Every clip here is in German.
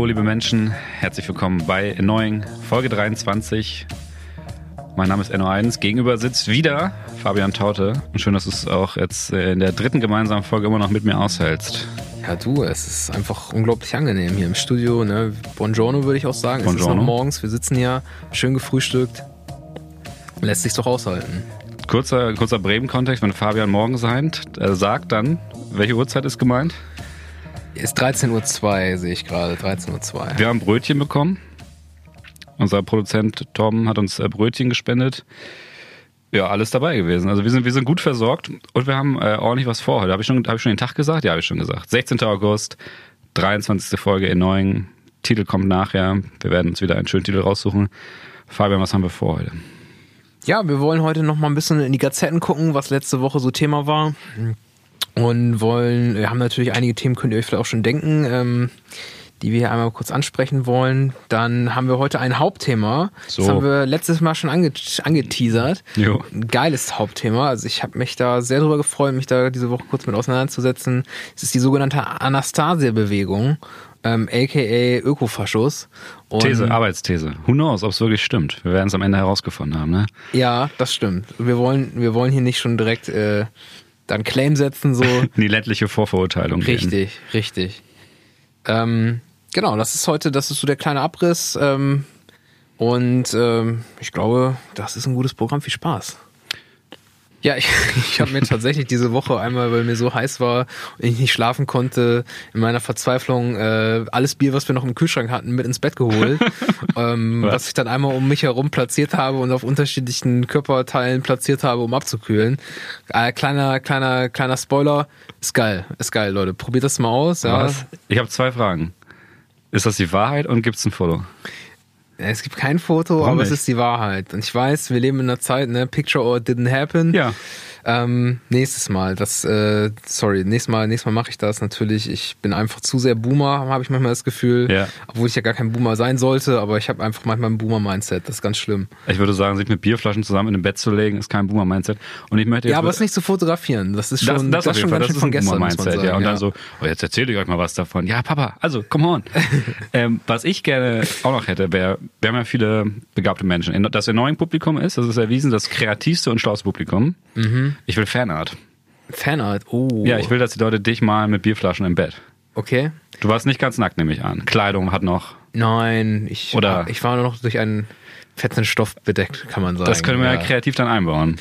Hallo, liebe Menschen, herzlich willkommen bei Annoying Folge 23. Mein Name ist NO1. Gegenüber sitzt wieder Fabian Taute. Und schön, dass du es auch jetzt in der dritten gemeinsamen Folge immer noch mit mir aushältst. Ja, du, es ist einfach unglaublich angenehm hier im Studio. Ne? Buongiorno würde ich auch sagen. Es ist noch morgens, wir sitzen hier, schön gefrühstückt. Lässt sich doch aushalten. Kurzer, kurzer Bremen-Kontext, wenn Fabian morgen seid, äh, sagt dann, welche Uhrzeit ist gemeint? Ist 13.02 Uhr, sehe ich gerade. 13.02 Uhr. Wir haben Brötchen bekommen. Unser Produzent Tom hat uns äh, Brötchen gespendet. Ja, alles dabei gewesen. Also wir sind, wir sind gut versorgt und wir haben äh, ordentlich was vor heute. Habe ich, schon, hab ich schon den Tag gesagt? Ja, habe ich schon gesagt. 16. August, 23. Folge in neuen. Titel kommt nachher. Wir werden uns wieder einen schönen Titel raussuchen. Fabian, was haben wir vor heute? Ja, wir wollen heute noch mal ein bisschen in die Gazetten gucken, was letzte Woche so Thema war und wollen, wir haben natürlich einige Themen, könnt ihr euch vielleicht auch schon denken, ähm, die wir hier einmal kurz ansprechen wollen. Dann haben wir heute ein Hauptthema. So. Das haben wir letztes Mal schon ange angeteasert. Jo. Ein geiles Hauptthema. Also ich habe mich da sehr drüber gefreut, mich da diese Woche kurz mit auseinanderzusetzen. Es ist die sogenannte Anastasia-Bewegung. Ähm, aka Ökofaschos. Und These, Arbeitsthese. Who knows, ob es wirklich stimmt. Wir werden es am Ende herausgefunden haben, ne? Ja, das stimmt. Wir wollen, wir wollen hier nicht schon direkt äh, dann Claim setzen, so. die lettliche Vorverurteilung. Richtig, gehen. richtig. Ähm, genau, das ist heute, das ist so der kleine Abriss. Ähm, und ähm, ich glaube, das ist ein gutes Programm. Viel Spaß. Ja, ich, ich habe mir tatsächlich diese Woche einmal, weil mir so heiß war und ich nicht schlafen konnte, in meiner Verzweiflung äh, alles Bier, was wir noch im Kühlschrank hatten, mit ins Bett geholt, ähm, was? was ich dann einmal um mich herum platziert habe und auf unterschiedlichen Körperteilen platziert habe, um abzukühlen. Äh, kleiner, kleiner, kleiner Spoiler, ist geil, ist geil, Leute. Probiert das mal aus. Ja. Was? Ich habe zwei Fragen. Ist das die Wahrheit und gibt's ein Foto? Es gibt kein Foto, Warum aber nicht? es ist die Wahrheit. Und ich weiß, wir leben in einer Zeit, ne, Picture or didn't happen. Ja. Ähm, nächstes Mal, das, äh, sorry, nächstes Mal, nächstes Mal mache ich das natürlich. Ich bin einfach zu sehr Boomer, habe ich manchmal das Gefühl. Ja. Obwohl ich ja gar kein Boomer sein sollte, aber ich habe einfach manchmal ein Boomer-Mindset. Das ist ganz schlimm. Ich würde sagen, sich mit Bierflaschen zusammen in ein Bett zu legen, ist kein Boomer-Mindset. Und ich möchte Ja, aber es nicht zu fotografieren. Das ist schon, das, das, das schon ganz schön von gestern. Mindset, ja. Und ja. dann so, oh, jetzt erzähle ich euch mal was davon. Ja, Papa, also, come on. ähm, was ich gerne auch noch hätte, wäre, wir haben ja viele begabte Menschen. Das neuen Publikum ist, das ist erwiesen, das kreativste und schlauste Publikum. Mhm. Ich will Fanart. Fanart, oh. Ja, ich will, dass die Leute dich malen mit Bierflaschen im Bett. Okay. Du warst nicht ganz nackt, nehme ich an. Kleidung hat noch. Nein, ich, Oder ich war nur noch durch einen fetten Stoff bedeckt, kann man sagen. Das können wir ja, ja kreativ dann einbauen.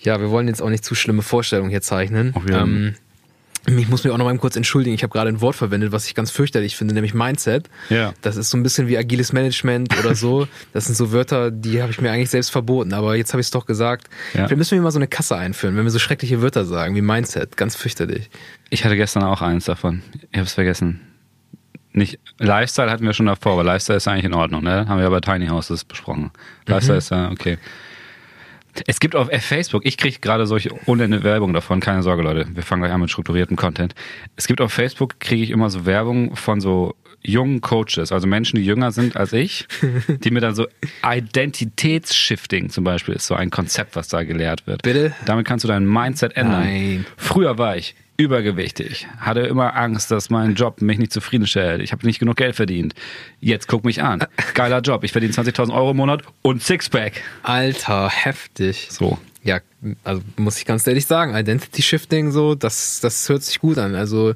Ja, wir wollen jetzt auch nicht zu schlimme Vorstellungen hier zeichnen. Okay. Ähm, ich muss mich auch noch mal kurz entschuldigen. Ich habe gerade ein Wort verwendet, was ich ganz fürchterlich finde, nämlich Mindset. Ja. Das ist so ein bisschen wie agiles Management oder so. Das sind so Wörter, die habe ich mir eigentlich selbst verboten, aber jetzt habe ich es doch gesagt. Ja. Vielleicht müssen wir mal so eine Kasse einführen, wenn wir so schreckliche Wörter sagen wie Mindset. Ganz fürchterlich. Ich hatte gestern auch eins davon. Ich habe es vergessen. Nicht Lifestyle hatten wir schon davor, aber Lifestyle ist eigentlich in Ordnung, ne? Haben wir bei Tiny Houses besprochen. Lifestyle mhm. ist ja okay. Es gibt auf Facebook, ich kriege gerade solche ohne Werbung davon, keine Sorge Leute, wir fangen gleich an mit strukturiertem Content. Es gibt auf Facebook, kriege ich immer so Werbung von so jungen Coaches, also Menschen, die jünger sind als ich, die mir dann so Identitätsshifting zum Beispiel ist so ein Konzept, was da gelehrt wird. Bitte? Damit kannst du dein Mindset ändern. Nein. Früher war ich übergewichtig, hatte immer Angst, dass mein Job mich nicht zufriedenstellt. Ich habe nicht genug Geld verdient. Jetzt guck mich an. Geiler Job. Ich verdiene 20.000 Euro im Monat und Sixpack. Alter, heftig. So. Ja, also muss ich ganz ehrlich sagen, Identity Shifting so, das, das hört sich gut an. Also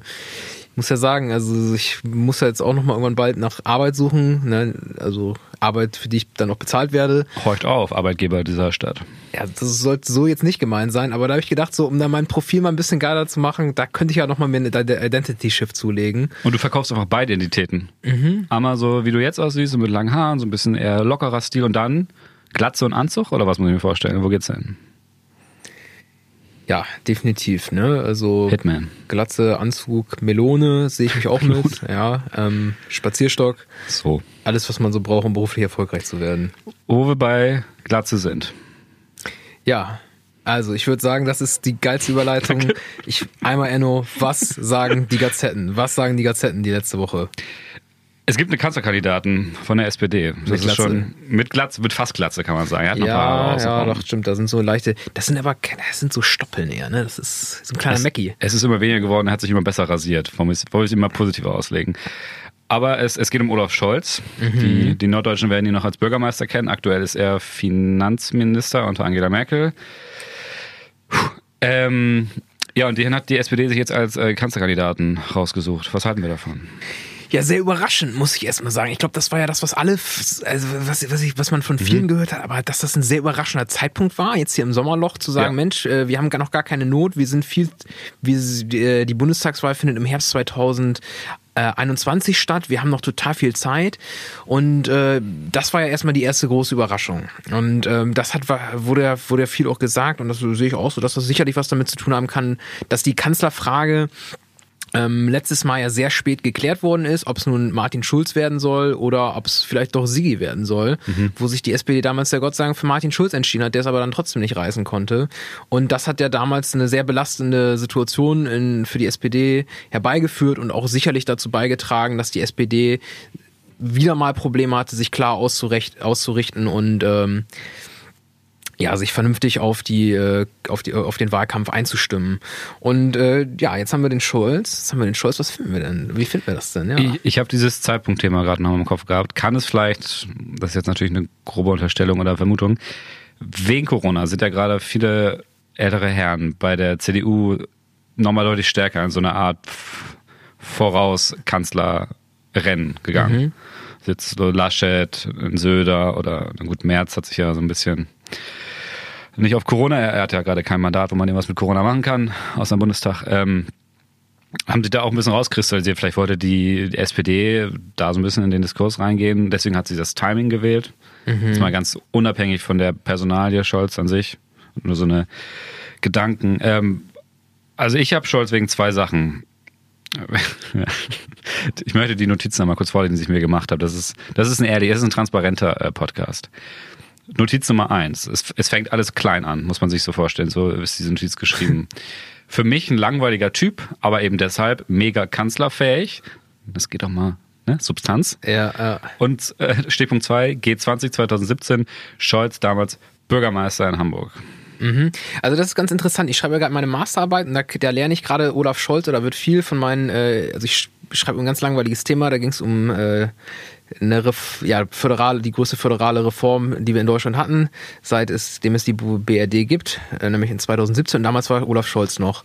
muss ja sagen, also ich muss ja jetzt auch noch mal irgendwann bald nach Arbeit suchen, ne? also Arbeit, für die ich dann auch bezahlt werde. Horcht auf, Arbeitgeber dieser Stadt. Ja, das sollte so jetzt nicht gemeint sein, aber da habe ich gedacht, so um da mein Profil mal ein bisschen geiler zu machen, da könnte ich ja noch mal mir eine Identity Shift zulegen. Und du verkaufst einfach beide Identitäten. Mhm. Einmal so, wie du jetzt aussiehst, so mit langen Haaren, so ein bisschen eher lockerer Stil und dann Glatze und Anzug oder was muss ich mir vorstellen? Wo geht's hin? Ja, definitiv, ne? Also Hitman. Glatze, Anzug, Melone sehe ich mich auch mit. Ja, ähm, Spazierstock. So. Alles, was man so braucht, um beruflich erfolgreich zu werden. Wo wir bei Glatze sind. Ja, also ich würde sagen, das ist die geilste Überleitung. Ich einmal Enno, was sagen die Gazetten? Was sagen die Gazetten die letzte Woche? Es gibt eine Kanzlerkandidaten von der SPD. Das mit ist schon mit Glatze, mit fast Glatze kann man sagen. Er hat ja, ja, doch stimmt. Da sind so leichte. Das sind aber, das sind so Stoppeln eher. Ne, das ist so ein kleiner es, Mackie. Es ist immer weniger geworden. Er hat sich immer besser rasiert. Wollen wir es immer positiver auslegen. Aber es, es geht um Olaf Scholz. Mhm. Die, die Norddeutschen werden ihn noch als Bürgermeister kennen. Aktuell ist er Finanzminister unter Angela Merkel. Puh. Ähm, ja, und den hat die SPD sich jetzt als äh, Kanzlerkandidaten rausgesucht. Was halten wir davon? Ja, sehr überraschend, muss ich erstmal sagen. Ich glaube, das war ja das, was alle, also was, was, ich, was man von vielen gehört hat, aber dass das ein sehr überraschender Zeitpunkt war, jetzt hier im Sommerloch zu sagen, Ja. Mensch, äh, wir haben gar noch gar keine Not, wir sind viel, wir, äh, die Bundestagswahl findet im Herbst 2021 statt, wir haben noch total viel Zeit und äh, das war ja erstmal die erste große Überraschung. Und ähm, das hat wurde ja, wurde ja viel auch gesagt und das sehe ich auch so, dass das sicherlich was damit zu tun haben kann, dass die Kanzlerfrage ähm, letztes Mal ja sehr spät geklärt worden ist, ob es nun Martin Schulz werden soll oder ob es vielleicht doch Sigi werden soll, wo sich die SPD damals ja Gott sei Dank für Martin Schulz entschieden hat, der es aber dann trotzdem nicht reißen konnte. Und das hat ja damals eine sehr belastende Situation in, für die SPD herbeigeführt und auch sicherlich dazu beigetragen, dass die SPD wieder mal Probleme hatte, sich klar auszurichten und ähm, ja, sich vernünftig auf die, äh, auf die, auf den Wahlkampf einzustimmen. Und äh, ja, jetzt haben wir den Schulz. Jetzt haben wir den Schulz. Was finden wir denn? Wie finden wir das denn? Ja. Ich, ich habe dieses Zeitpunktthema gerade noch im Kopf gehabt. Kann es vielleicht, das ist jetzt natürlich eine grobe Unterstellung oder Vermutung, wegen Corona sind ja gerade viele ältere Herren bei der CDU nochmal deutlich stärker in so eine Art Vorauskanzlerrennen gegangen. Jetzt so Laschet, Söder oder na gut, Merz hat sich ja so ein bisschen nicht auf Corona, er hat ja gerade kein Mandat, wo man irgendwas mit Corona machen kann, außer im Bundestag. Ähm, haben sie da auch ein bisschen rauskristallisiert. Vielleicht wollte die, SPD da so ein bisschen in den Diskurs reingehen. Deswegen hat sie das Timing gewählt. Jetzt mal ganz unabhängig von der Personalie Scholz an sich. Nur so eine Gedanken. Ähm, also ich habe Scholz wegen zwei Sachen. Ich möchte die Notizen noch mal kurz vorlesen, die ich mir gemacht habe. Das ist, das ist ein ehrlich, das ist ein transparenter äh, Podcast. Notiz Nummer eins. Es, es fängt alles klein an, muss man sich so vorstellen. So ist diese Notiz geschrieben. Für mich ein langweiliger Typ, aber eben deshalb mega kanzlerfähig. Das geht doch mal, ne? Substanz. Ja, äh, Und äh, Stichpunkt 2, G20 2017, Scholz damals Bürgermeister in Hamburg. Also das ist ganz interessant. Ich schreibe ja gerade meine Masterarbeit und da, da lerne ich gerade Olaf Scholz oder wird viel von meinen, äh, also ich schreibe ein ganz langweiliges Thema, da ging es um äh, eine Ref, ja, föderale, die größte föderale Reform, die wir in Deutschland hatten, seit es, dem es die BRD gibt, äh, nämlich in 2017. Und damals war Olaf Scholz noch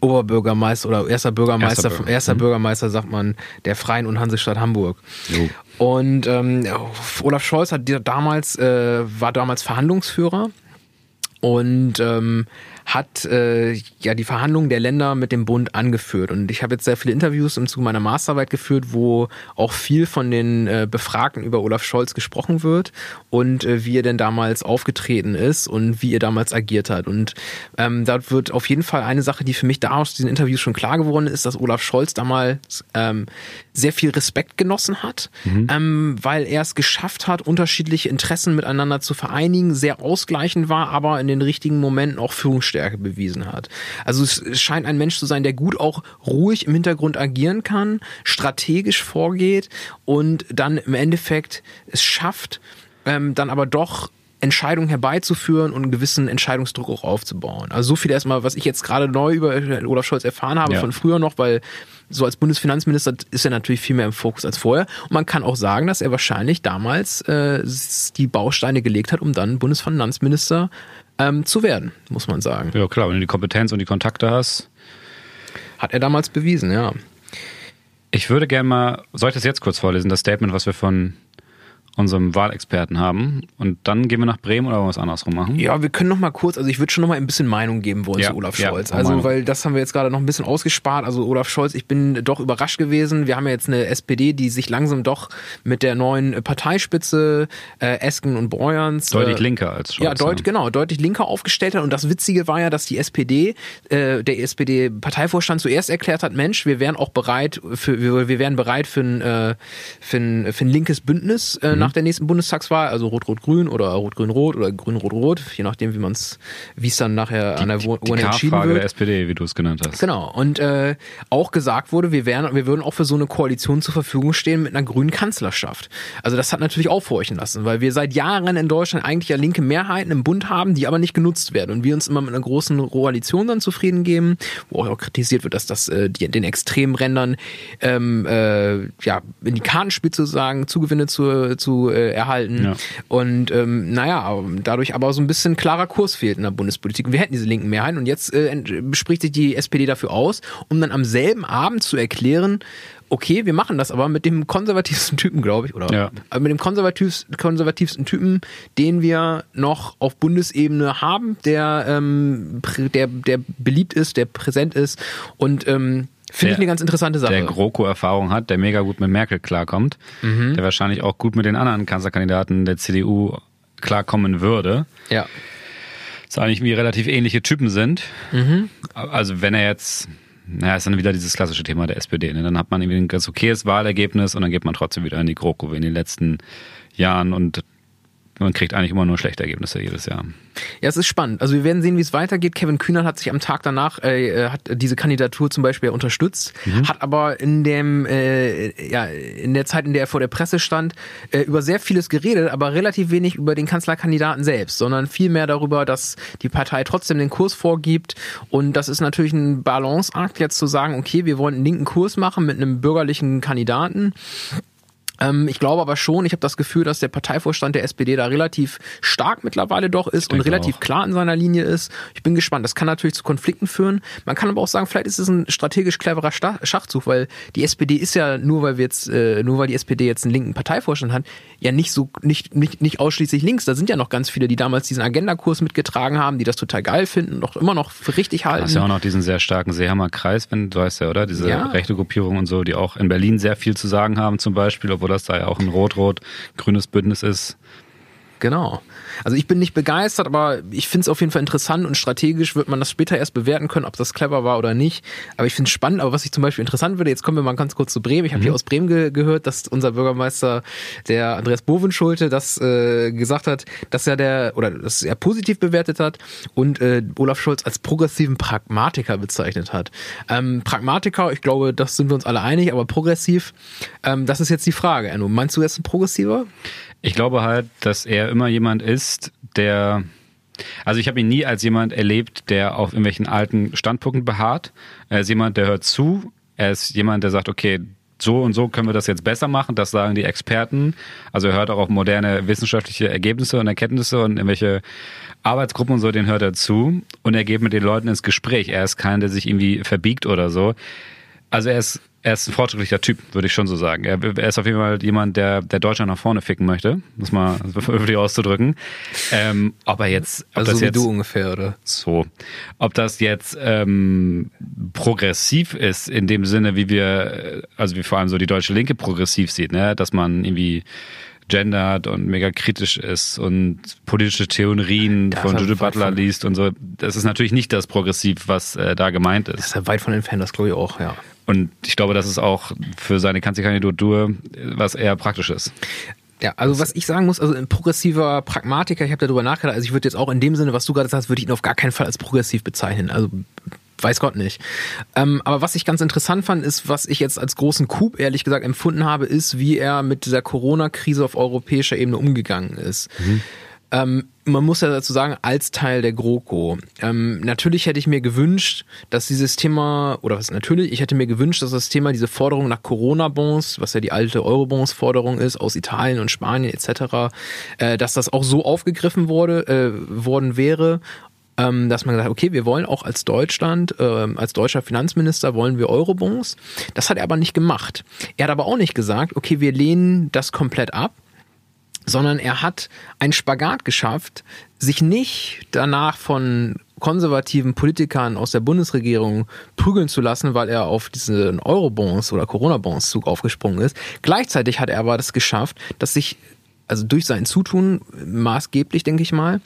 Oberbürgermeister oder erster Bürgermeister, Erster Bürger- erster Bürgermeister, sagt man, der Freien und Hansestadt Hamburg. Jo. Und ähm, Olaf Scholz hat damals, äh, war damals Verhandlungsführer und ähm, hat äh, ja die Verhandlungen der Länder mit dem Bund angeführt. Und ich habe jetzt sehr viele Interviews im Zuge meiner Masterarbeit geführt, wo auch viel von den äh, Befragten über Olaf Scholz gesprochen wird und äh, wie er denn damals aufgetreten ist und wie er damals agiert hat. Und ähm, da wird auf jeden Fall eine Sache, die für mich da aus diesen Interviews schon klar geworden ist, dass Olaf Scholz damals ähm, sehr viel Respekt genossen hat, ähm, weil er es geschafft hat, unterschiedliche Interessen miteinander zu vereinigen, sehr ausgleichend war, aber in den richtigen Momenten auch Führungsstärke bewiesen hat. Also es scheint ein Mensch zu sein, der gut auch ruhig im Hintergrund agieren kann, strategisch vorgeht und dann im Endeffekt es schafft, ähm, dann aber doch Entscheidungen herbeizuführen und einen gewissen Entscheidungsdruck auch aufzubauen. Also so viel erstmal, was ich jetzt gerade neu über Olaf Scholz erfahren habe Ja. von früher noch, weil so als Bundesfinanzminister ist er natürlich viel mehr im Fokus als vorher. Und man kann auch sagen, dass er wahrscheinlich damals äh, die Bausteine gelegt hat, um dann Bundesfinanzminister ähm, zu werden, muss man sagen. Ja, klar, wenn du die Kompetenz und die Kontakte hast. Hat er damals bewiesen, ja. Ich würde gerne mal, soll ich das jetzt kurz vorlesen, das Statement, was wir von unserem Wahlexperten haben. Und dann gehen wir nach Bremen oder wollen wir es andersrum machen? Ja, wir können noch mal kurz, also ich würde schon noch mal ein bisschen Meinung geben wollen Ja, zu Olaf ja, Scholz. auch also, weil das haben wir jetzt gerade noch ein bisschen ausgespart. Also Olaf Scholz, ich bin doch überrascht gewesen. Wir haben ja jetzt eine SPD, die sich langsam doch mit der neuen Parteispitze äh, Esken und Borjans Deutlich äh, linker als Scholz. Ja, deut, genau, deutlich linker aufgestellt hat. Und das Witzige war ja, dass die SPD, äh, der SPD-Parteivorstand zuerst erklärt hat, Mensch, wir wären auch bereit für, wir, wir wären bereit für ein, äh, für ein, für ein linkes Bündnis äh, nach der nächsten Bundestagswahl, also Rot-Rot-Grün oder Rot-Grün-Rot oder Grün-Rot-Rot, je nachdem, wie man es, wie es dann nachher Die, an der die, Urne die entschieden wird. der SPD, wie du es genannt hast. Genau. Und äh, auch gesagt wurde, wir wären, wir würden auch für so eine Koalition zur Verfügung stehen mit einer grünen Kanzlerschaft. Also das hat natürlich aufhorchen lassen, weil wir seit Jahren in Deutschland eigentlich ja linke Mehrheiten im Bund haben, die aber nicht genutzt werden und wir uns immer mit einer großen Koalition dann zufrieden geben, wo auch kritisiert wird, dass das äh, die, den extremen Rändern ähm, äh, ja in die Karten spielt sozusagen Zugewinne zu, zu äh, erhalten. Ja. Und ähm, naja, dadurch aber so ein bisschen klarer Kurs fehlt in der Bundespolitik. Und wir hätten diese linken Mehrheiten und jetzt äh, spricht sich die SPD dafür aus, um dann am selben Abend zu erklären, okay, wir machen das aber mit dem konservativsten Typen, glaube ich, oder Ja. äh, mit dem konservativsten, konservativsten Typen, den wir noch auf Bundesebene haben, der, ähm, der, der beliebt ist, der präsent ist und ähm, finde ich eine ganz interessante Sache. Der GroKo-Erfahrung hat, der mega gut mit Merkel klarkommt, Mhm. der wahrscheinlich auch gut mit den anderen Kanzlerkandidaten der CDU klarkommen würde. ja. Das eigentlich irgendwie relativ ähnliche Typen sind. Mhm. Also wenn er jetzt, naja, ist dann wieder dieses klassische Thema der SPD. Ne? Dann hat man irgendwie ein ganz okayes Wahlergebnis und dann geht man trotzdem wieder in die GroKo wie in den letzten Jahren und man kriegt eigentlich immer nur schlechte Ergebnisse jedes Jahr. Ja, es ist spannend. Also wir werden sehen, wie es weitergeht. Kevin Kühnert hat sich am Tag danach äh, hat diese Kandidatur zum Beispiel unterstützt, hat aber in dem äh, ja in der Zeit, in der er vor der Presse stand, äh, über sehr vieles geredet, aber relativ wenig über den Kanzlerkandidaten selbst, sondern viel mehr darüber, dass die Partei trotzdem den Kurs vorgibt und das ist natürlich ein Balanceakt jetzt zu sagen, okay, wir wollen einen linken Kurs machen mit einem bürgerlichen Kandidaten. Ähm, ich glaube aber schon, ich habe das Gefühl, dass der Parteivorstand der SPD da relativ stark mittlerweile doch ist und relativ auch. klar in seiner Linie ist. Ich bin gespannt. Das kann natürlich zu Konflikten führen. Man kann aber auch sagen, vielleicht ist es ein strategisch cleverer Schachzug, weil die SPD ist ja nur, weil wir jetzt, äh, nur weil die SPD jetzt einen linken Parteivorstand hat, ja nicht so, nicht, nicht, nicht ausschließlich links. Da sind ja noch ganz viele, die damals diesen Agendakurs mitgetragen haben, die das total geil finden und auch immer noch für richtig halten. Du hast ja auch noch diesen sehr starken Seehammer Kreis, wenn du weißt ja, oder? Diese Ja. rechte Gruppierung und so, die auch in Berlin sehr viel zu sagen haben, zum Beispiel, obwohl das da ja auch ein rot-rot-grünes Bündnis ist. Genau. Also ich bin nicht begeistert, aber ich finde es auf jeden Fall interessant und strategisch wird man das später erst bewerten können, ob das clever war oder nicht. Aber ich finde es spannend. Aber was ich zum Beispiel interessant würde, jetzt kommen wir mal ganz kurz zu Bremen. Ich habe hier aus Bremen ge gehört, dass unser Bürgermeister, der Andreas Bovenschulte, das äh, gesagt hat, dass er der oder dass er positiv bewertet hat und äh, Olaf Scholz als progressiven Pragmatiker bezeichnet hat. Ähm, Pragmatiker, ich glaube, das sind wir uns alle einig, aber progressiv, ähm, das ist jetzt die Frage. Enno, meinst du, er ist ein progressiver? Ich glaube halt, dass er immer jemand ist, der. Also ich habe ihn nie als jemand erlebt, der auf irgendwelchen alten Standpunkten beharrt. Er ist jemand, der hört zu. Er ist jemand, der sagt, okay, so und so können wir das jetzt besser machen. Das sagen die Experten. Also er hört auch auf moderne wissenschaftliche Ergebnisse und Erkenntnisse und irgendwelche Arbeitsgruppen und so, den hört er zu. Und er geht mit den Leuten ins Gespräch. Er ist kein, der sich irgendwie verbiegt oder so. Also er ist, er ist ein fortschrittlicher Typ, würde ich schon so sagen. Er, er ist auf jeden Fall jemand, der, der Deutschland nach vorne ficken möchte, muss mal höflich auszudrücken. Ähm, ob er jetzt, ob Also das so wie jetzt du ungefähr, oder? so, ob das jetzt ähm, progressiv ist in dem Sinne, wie wir, äh, also wie vor allem so die deutsche Linke progressiv sieht, ne, dass man irgendwie gendert und mega kritisch ist und politische Theorien Da von ist Judith Butler von- liest und so. Das ist natürlich nicht das Progressiv, was äh, da gemeint ist. Das ist ja weit von entfernt, das glaube ich auch, ja. Und ich glaube, das ist auch für seine Kanzlerkandidatur was eher praktisches. Ja, also was ich sagen muss, also ein progressiver Pragmatiker, ich habe darüber nachgedacht, also ich würde jetzt auch in dem Sinne, was du gerade sagst, würde ich ihn auf gar keinen Fall als progressiv bezeichnen. Also weiß Gott nicht. Ähm, aber was ich ganz interessant fand, ist, was ich jetzt als großen Coup ehrlich gesagt empfunden habe, ist, wie er mit dieser Corona-Krise auf europäischer Ebene umgegangen ist. Ähm, man muss ja dazu sagen, als Teil der GroKo. Ähm, natürlich hätte ich mir gewünscht, dass dieses Thema, oder was natürlich, ich hätte mir gewünscht, dass das Thema, diese Forderung nach Corona-Bonds, was ja die alte Eurobonds-Forderung ist, aus Italien und Spanien etc., äh, dass das auch so aufgegriffen wurde, äh, worden wäre, ähm, dass man gesagt hat, okay, wir wollen auch als Deutschland, ähm, als deutscher Finanzminister wollen wir Eurobonds. Das hat er aber nicht gemacht. Er hat aber auch nicht gesagt, okay, wir lehnen das komplett ab, sondern er hat einen Spagat geschafft, sich nicht danach von konservativen Politikern aus der Bundesregierung prügeln zu lassen, weil er auf diesen Eurobonds oder Corona-Bonds Zug aufgesprungen ist. Gleichzeitig hat er aber das geschafft, dass sich also durch sein Zutun maßgeblich, denke ich mal,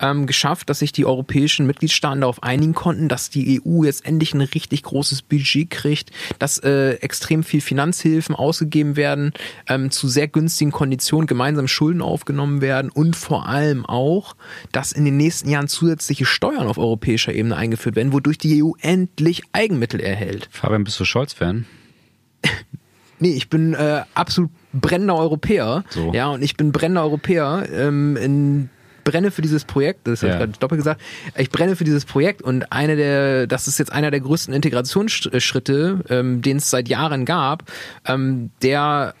ähm, geschafft, dass sich die europäischen Mitgliedstaaten darauf einigen konnten, dass die EU jetzt endlich ein richtig großes Budget kriegt, dass äh, extrem viel Finanzhilfen ausgegeben werden, ähm, zu sehr günstigen Konditionen gemeinsam Schulden aufgenommen werden und vor allem auch, dass in den nächsten Jahren zusätzliche Steuern auf europäischer Ebene eingeführt werden, wodurch die EU endlich Eigenmittel erhält. Fabian, bist du Scholz-Fan? Nee, ich bin äh, absolut brennender Europäer. So. Ja, und ich bin brennender Europäer ähm, in brenne für dieses Projekt, das habe Ja. ich gerade doppelt gesagt, ich brenne für dieses Projekt und eine der, das ist jetzt einer der größten Integrationsschritte, ähm, den es seit Jahren gab, ähm, der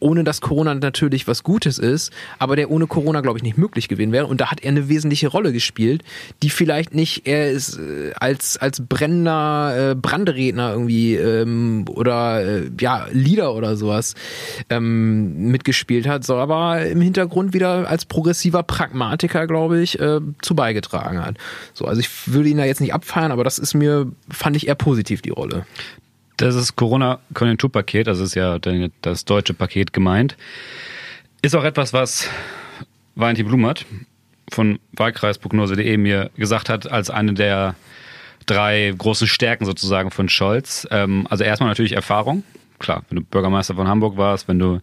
ohne dass Corona natürlich was Gutes ist, aber der ohne Corona, glaube ich, nicht möglich gewesen wäre. Und da hat er eine wesentliche Rolle gespielt, die vielleicht nicht er ist äh, als als brennender äh, Branderedner irgendwie ähm, oder äh, ja Leader oder sowas ähm, mitgespielt hat, so aber im Hintergrund wieder als progressiver Pragmatiker, glaube ich, äh, zu beigetragen hat. So, also ich würde ihn da jetzt nicht abfeiern, aber das ist mir fand ich eher positiv die Rolle. Das ist Corona-Konjunkturpaket, das ist ja das deutsche Paket gemeint. Ist auch etwas, was Valentin Blumert von Wahlkreisprognose.de mir gesagt hat, als eine der drei großen Stärken sozusagen von Scholz. Ähm, also erstmal natürlich Erfahrung. Klar, wenn du Bürgermeister von Hamburg warst, wenn du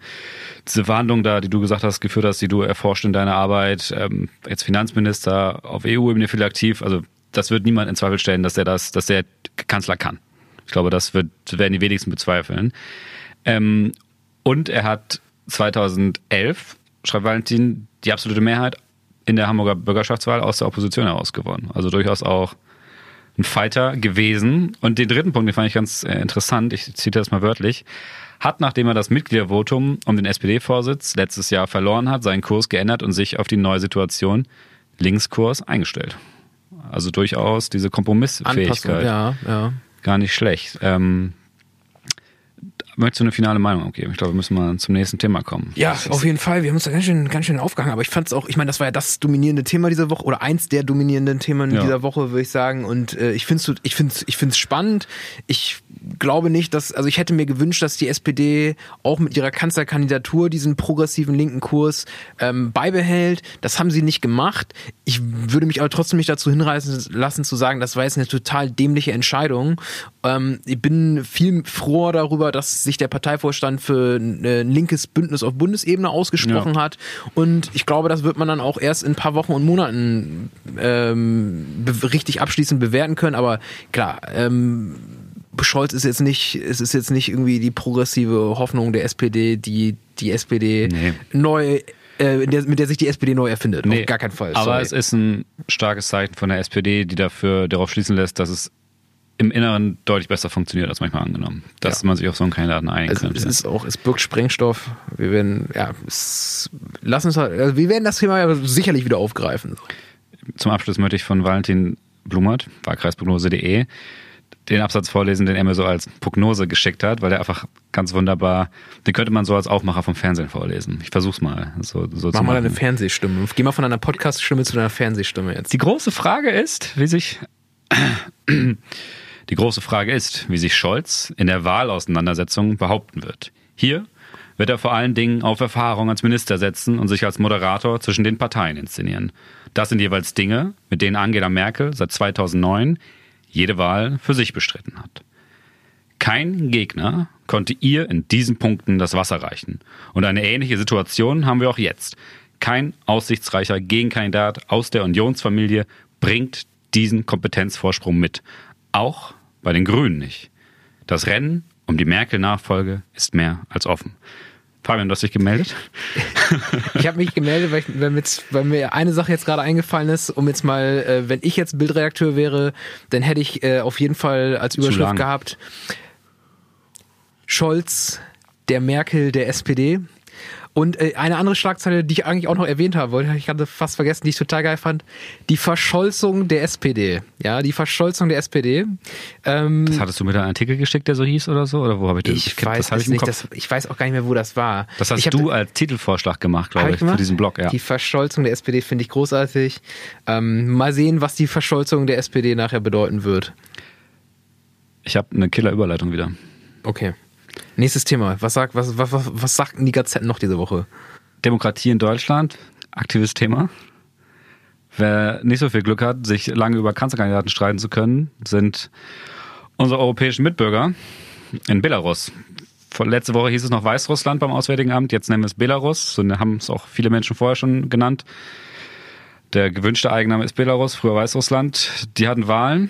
diese Verhandlungen da, die du gesagt hast, geführt hast, die du erforscht in deiner Arbeit, ähm, jetzt Finanzminister auf EU-Ebene viel aktiv, also das wird niemand in Zweifel stellen, dass er das, dass der Kanzler kann. Ich glaube, das wird, werden die wenigsten bezweifeln. Ähm, und er hat 2011, schreibt Valentin, die absolute Mehrheit in der Hamburger Bürgerschaftswahl aus der Opposition heraus gewonnen. Also durchaus auch ein Fighter gewesen. Und den dritten Punkt, den fand ich ganz äh, interessant, ich zitiere das mal wörtlich, hat, nachdem er das Mitgliedervotum um den SPD-Vorsitz letztes Jahr verloren hat, seinen Kurs geändert und sich auf die neue Situation Linkskurs eingestellt. Also durchaus diese Kompromissfähigkeit. ja, ja. Gar nicht schlecht. Ähm, möchtest du eine finale Meinung abgeben? Ich glaube, wir müssen mal zum nächsten Thema kommen. Ja, Das auf jeden Fall. Wir haben uns da ganz schön, ganz schön aufgehangen. Aber ich fand es auch, ich meine, das war ja das dominierende Thema dieser Woche oder eins der dominierenden Themen Ja. dieser Woche, würde ich sagen. Und äh, ich finde es ich find's, ich find's spannend. Ich glaube nicht, dass, also ich hätte mir gewünscht, dass die SPD auch mit ihrer Kanzlerkandidatur diesen progressiven linken Kurs ähm, beibehält. Das haben sie nicht gemacht. Ich würde mich aber trotzdem nicht dazu hinreißen lassen zu sagen, das war jetzt eine total dämliche Entscheidung. Ähm, ich bin viel froher darüber, dass sich der Parteivorstand für ein äh, linkes Bündnis auf Bundesebene ausgesprochen Ja. hat. Und ich glaube, das wird man dann auch erst in ein paar Wochen und Monaten ähm, richtig abschließend bewerten können. Aber klar, ähm, Scholz ist jetzt nicht, es ist jetzt nicht irgendwie die progressive Hoffnung der SPD, die die SPD Nee. neu, äh, der, mit der sich die SPD neu erfindet. Nee, Auf gar keinen Fall. Aber sorry. es ist ein starkes Zeichen von der SPD, die dafür darauf schließen lässt, dass es im Inneren deutlich besser funktioniert als manchmal angenommen. Dass Ja. man sich auf so einen Kandidaten einigen Also könnte. es ist auch, es birgt Sprengstoff. Wir werden, ja, es, lass uns halt, also wir werden das Thema ja sicherlich wieder aufgreifen. Zum Abschluss möchte ich von Valentin Blumert, Wahlkreisprognose.de, den Absatz vorlesen, den er mir so als Prognose geschickt hat, weil der einfach ganz wunderbar, den könnte man so als Aufmacher vom Fernsehen vorlesen. Ich versuch's mal. So, so Mach mal deine Fernsehstimme. Geh mal von deiner Podcast-Stimme zu deiner Fernsehstimme jetzt. Die große Frage ist, wie sich die große Frage ist, wie sich Scholz in der Wahlauseinandersetzung behaupten wird. Hier wird er vor allen Dingen auf Erfahrung als Minister setzen und sich als Moderator zwischen den Parteien inszenieren. Das sind jeweils Dinge, mit denen Angela Merkel seit 2009 jede Wahl für sich bestritten hat. Kein Gegner konnte ihr in diesen Punkten das Wasser reichen. Und eine ähnliche Situation haben wir auch jetzt. Kein aussichtsreicher Gegenkandidat aus der Unionsfamilie bringt diesen Kompetenzvorsprung mit. Auch bei den Grünen nicht. Das Rennen um die Merkel-Nachfolge ist mehr als offen. Fabian, du hast dich gemeldet? Ich habe mich gemeldet, weil, ich, weil, mit, weil mir eine Sache jetzt gerade eingefallen ist, um jetzt mal, äh, wenn ich jetzt Bildredakteur wäre, dann hätte ich äh, auf jeden Fall als Überschrift gehabt, Scholz, der Merkel der SPD. Und äh, eine andere Schlagzeile, die ich eigentlich auch noch erwähnt haben wollte, ich hatte fast vergessen, die ich total geil fand, die Verscholzung der SPD. Ja, die Verscholzung der SPD. Ähm, Das hattest du mir da einen Artikel geschickt, der so hieß oder so? Oder wo habe ich den? ich kenn- weiß hab es im nicht, das, ich weiß auch gar nicht mehr, wo das war. Das hast ich hab- du als Titelvorschlag gemacht, glaube Hab ich, für diesen Blog, ja. Die Verscholzung der SPD finde ich großartig. Ähm, mal sehen, was die Verscholzung der SPD nachher bedeuten wird. Ich habe eine Killer-Überleitung wieder. Okay. Nächstes Thema. Was, sagt, was, was, was, sagten die Gazetten noch diese Woche? Demokratie in Deutschland, aktives Thema. Wer nicht so viel Glück hat, sich lange über Kanzlerkandidaten streiten zu können, sind unsere europäischen Mitbürger in Belarus. Von letzte Woche hieß es noch Weißrussland beim Auswärtigen Amt, jetzt nennen wir es Belarus. So haben es auch viele Menschen vorher schon genannt. Der gewünschte Eigenname ist Belarus, früher Weißrussland. Die hatten Wahlen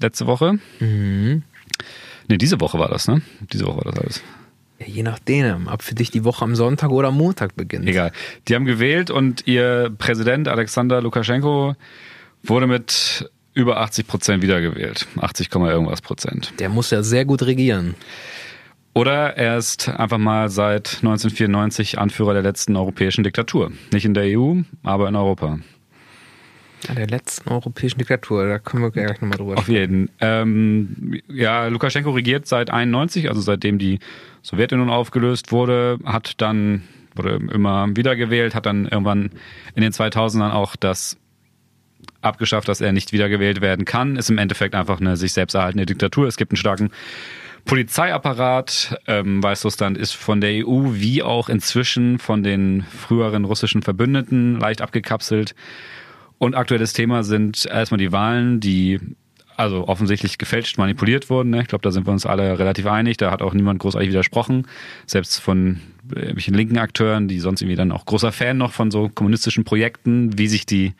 letzte Woche. Mhm. Ne, diese Woche war das, ne? Diese Woche war das alles. Ja, je nachdem, ob für dich die Woche am Sonntag oder am Montag beginnt. Egal. Die haben gewählt und ihr Präsident Alexander Lukaschenko wurde mit über 80 Prozent wiedergewählt. 80, irgendwas Prozent. Der muss ja sehr gut regieren. Oder er ist einfach mal seit 1994 Anführer der letzten europäischen Diktatur. Nicht in der EU, aber in Europa. Ja, der letzten europäischen Diktatur, da können wir gleich nochmal drüber Auf jeden. Ähm, ja, Lukaschenko regiert seit 91, also seitdem die Sowjetunion aufgelöst wurde, hat dann, wurde immer wiedergewählt, hat dann irgendwann in den 2000ern auch das abgeschafft, dass er nicht wiedergewählt werden kann. Ist im Endeffekt einfach eine sich selbst erhaltene Diktatur. Es gibt einen starken Polizeiapparat. Ähm, Weißrussland ist von der EU wie auch inzwischen von den früheren russischen Verbündeten leicht abgekapselt. Und aktuelles Thema sind erstmal die Wahlen, die also offensichtlich gefälscht manipuliert wurden. Ne? Ich glaube, da sind wir uns alle relativ einig. Da hat auch niemand großartig widersprochen. Selbst von irgendwelchen linken Akteuren, die sonst irgendwie dann auch großer Fan noch von so kommunistischen Projekten, wie sich die,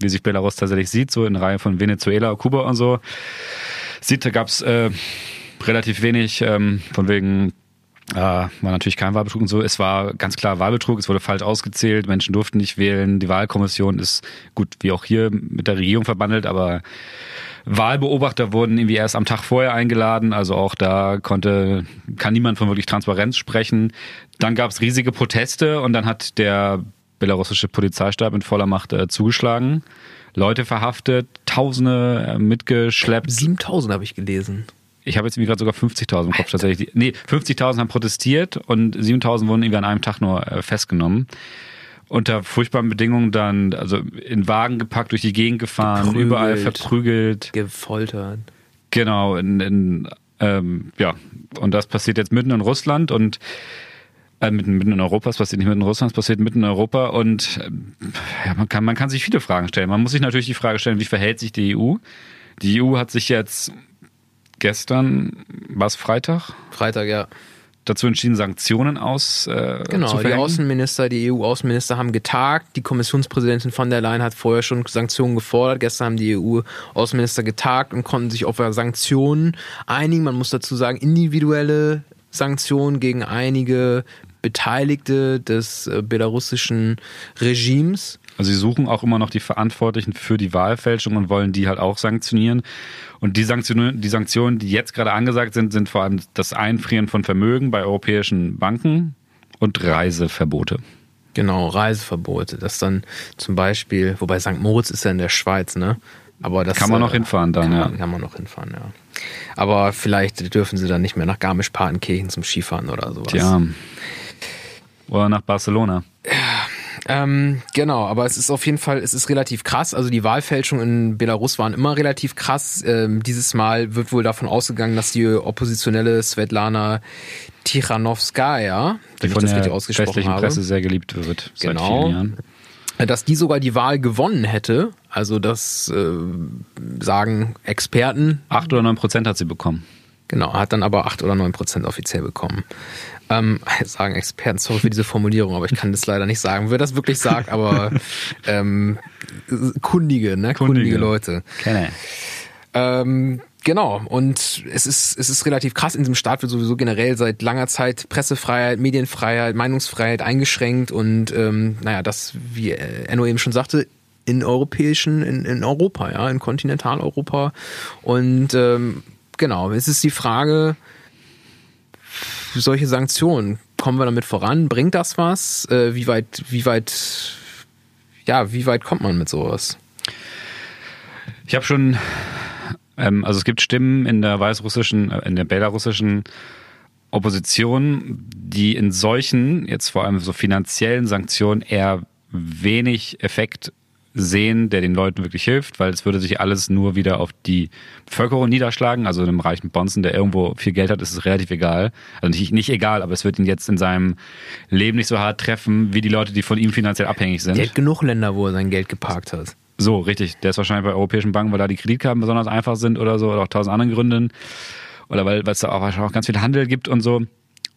wie sich Belarus tatsächlich sieht, so in Reihe von Venezuela, Kuba und so. Sieht, da gab es äh, relativ wenig ähm, von wegen äh, war natürlich kein Wahlbetrug und so. Es war ganz klar Wahlbetrug, es wurde falsch ausgezählt, Menschen durften nicht wählen. Die Wahlkommission ist gut, wie auch hier, mit der Regierung verbandelt, aber Wahlbeobachter wurden irgendwie erst am Tag vorher eingeladen, also auch da konnte, kann niemand von wirklich Transparenz sprechen. Dann gab es riesige Proteste und dann hat der belarussische Polizeistab in voller Macht äh, zugeschlagen. Leute verhaftet, Tausende äh, mitgeschleppt. 7000 habe ich gelesen. Ich habe jetzt irgendwie gerade sogar 50.000 im Kopf tatsächlich. Nee, 50.000 haben protestiert und 7.000 wurden irgendwie an einem Tag nur äh, festgenommen. Unter furchtbaren Bedingungen dann, also in Wagen gepackt, durch die Gegend gefahren, Geprügelt, überall verprügelt. Gefoltert. Genau, in, in ähm, ja, und das passiert jetzt mitten in Russland und äh, mitten, mitten in Europa, es passiert nicht mitten in Russland, es passiert mitten in Europa und äh, ja, man kann, man kann sich viele Fragen stellen. Man muss sich natürlich die Frage stellen, wie verhält sich die EU? Die EU hat sich jetzt gestern, war es Freitag? Freitag, ja. Dazu entschieden, Sanktionen aus. Äh, genau, die Außenminister, die EU-Außenminister haben getagt. Die Kommissionspräsidentin von der Leyen hat vorher schon Sanktionen gefordert. Gestern haben die EU-Außenminister getagt und konnten sich auf Sanktionen einigen. Man muss dazu sagen, individuelle Sanktionen gegen einige Beteiligte des äh, belarussischen Regimes. Also sie suchen auch immer noch die Verantwortlichen für die Wahlfälschung und wollen die halt auch sanktionieren. Und die Sanktionen, die Sanktionen, die jetzt gerade angesagt sind, sind vor allem das Einfrieren von Vermögen bei europäischen Banken und Reiseverbote. Genau, Reiseverbote. Das dann zum Beispiel, wobei St. Moritz ist ja in der Schweiz, ne? Aber das kann man noch äh, hinfahren dann, kann ja. Kann man noch hinfahren, ja. Aber vielleicht dürfen sie dann nicht mehr nach Garmisch-Partenkirchen zum Skifahren oder sowas. Tja. Oder nach Barcelona. Ähm, genau, aber es ist auf jeden Fall, es ist relativ krass. Also die Wahlfälschungen in Belarus waren immer relativ krass. Ähm, dieses Mal wird wohl davon ausgegangen, dass die oppositionelle Svetlana Tichanowskaja, die von der westlichen Presse sehr geliebt wird genau, dass die sogar die Wahl gewonnen hätte. Also das äh, sagen Experten. Acht oder neun Prozent hat sie bekommen. Genau, hat dann aber acht oder neun Prozent offiziell bekommen. Ähm, sagen Experten, sorry für diese Formulierung, aber ich kann das leider nicht sagen, wer das wirklich sagt, aber ähm, kundige, ne? Kundige, kundige Leute. Kenne. Ähm, Genau, und es ist, es ist relativ krass. In diesem Staat wird sowieso generell seit langer Zeit Pressefreiheit, Medienfreiheit, Meinungsfreiheit eingeschränkt und ähm, naja, das, wie Enno eben schon sagte, in europäischen, in, in Europa, ja, in Kontinentaleuropa. Und ähm, genau, es ist die Frage, solche Sanktionen, kommen wir damit voran? Bringt das was? Äh, wie weit, wie weit, ja, wie weit kommt man mit sowas? Ich habe schon, ähm, also es gibt Stimmen in der weißrussischen, äh, in der belarussischen Opposition, die in solchen, jetzt vor allem so finanziellen Sanktionen eher wenig Effekt sehen, der den Leuten wirklich hilft, weil es würde sich alles nur wieder auf die Bevölkerung niederschlagen. Also einem reichen Bonzen, der irgendwo viel Geld hat, ist es relativ egal. Also nicht, nicht egal, aber es wird ihn jetzt in seinem Leben nicht so hart treffen, wie die Leute, die von ihm finanziell abhängig sind. Der hat genug Länder, wo er sein Geld geparkt hat. So, richtig. Der ist wahrscheinlich bei europäischen Banken, weil da die Kreditkarten besonders einfach sind oder so, oder auch tausend anderen Gründen. Oder weil es da auch, auch ganz viel Handel gibt und so.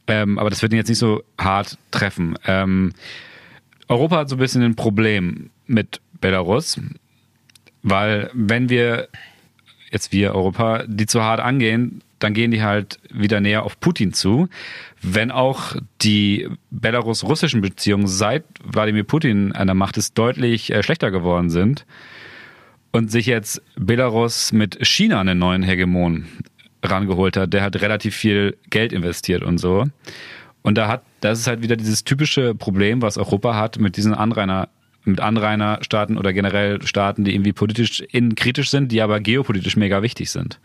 Ähm, aber das wird ihn jetzt nicht so hart treffen. Ähm, Europa hat so ein bisschen ein Problem mit Belarus, weil wenn wir jetzt wir Europa die zu hart angehen, dann gehen die halt wieder näher auf Putin zu. Wenn auch die belarus-russischen Beziehungen seit Wladimir Putin an der Macht ist deutlich äh, schlechter geworden sind und sich jetzt Belarus mit China einen neuen Hegemon rangeholt hat, der hat relativ viel Geld investiert und so. Und da hat, das ist halt wieder dieses typische Problem, was Europa hat mit diesen Anrainer mit Anrainerstaaten oder generell Staaten, die irgendwie politisch kritisch sind, die aber geopolitisch mega wichtig sind.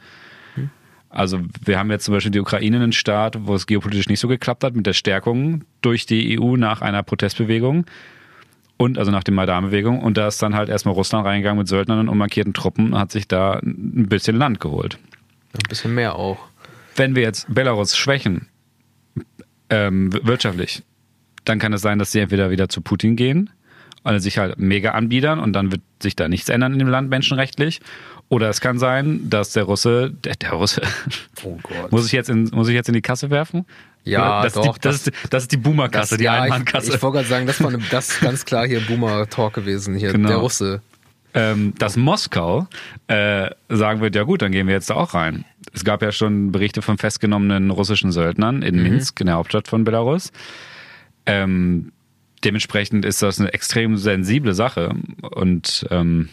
Hm. Also wir haben jetzt zum Beispiel die Ukraine einen Staat, wo es geopolitisch nicht so geklappt hat mit der Stärkung durch die EU nach einer Protestbewegung und also nach der Maidan-Bewegung und da ist dann halt erstmal Russland reingegangen mit Söldnern und markierten Truppen und hat sich da ein bisschen Land geholt. Ein bisschen mehr auch. Wenn wir jetzt Belarus schwächen, ähm, wirtschaftlich, dann kann es sein, dass sie entweder wieder zu Putin gehen und sich halt mega anbiedern und dann wird sich da nichts ändern in dem Land menschenrechtlich. Oder es kann sein, dass der Russe, der, der Russe, oh Gott. muss ich jetzt in, muss ich jetzt in die Kasse werfen? Ja, das doch. Ist die, das, das, ist, das ist die Boomer-Kasse, die ja, Einmannkasse. Ich, ich wollte gerade sagen, das war eine, das ganz klar hier Boomer-Talk gewesen, hier, genau. der Russe. Ähm, dass Moskau äh, sagen wird, ja gut, dann gehen wir jetzt da auch rein. Es gab ja schon Berichte von festgenommenen russischen Söldnern in mhm. Minsk, in der Hauptstadt von Belarus. Ähm, dementsprechend ist das eine extrem sensible Sache. Und ähm,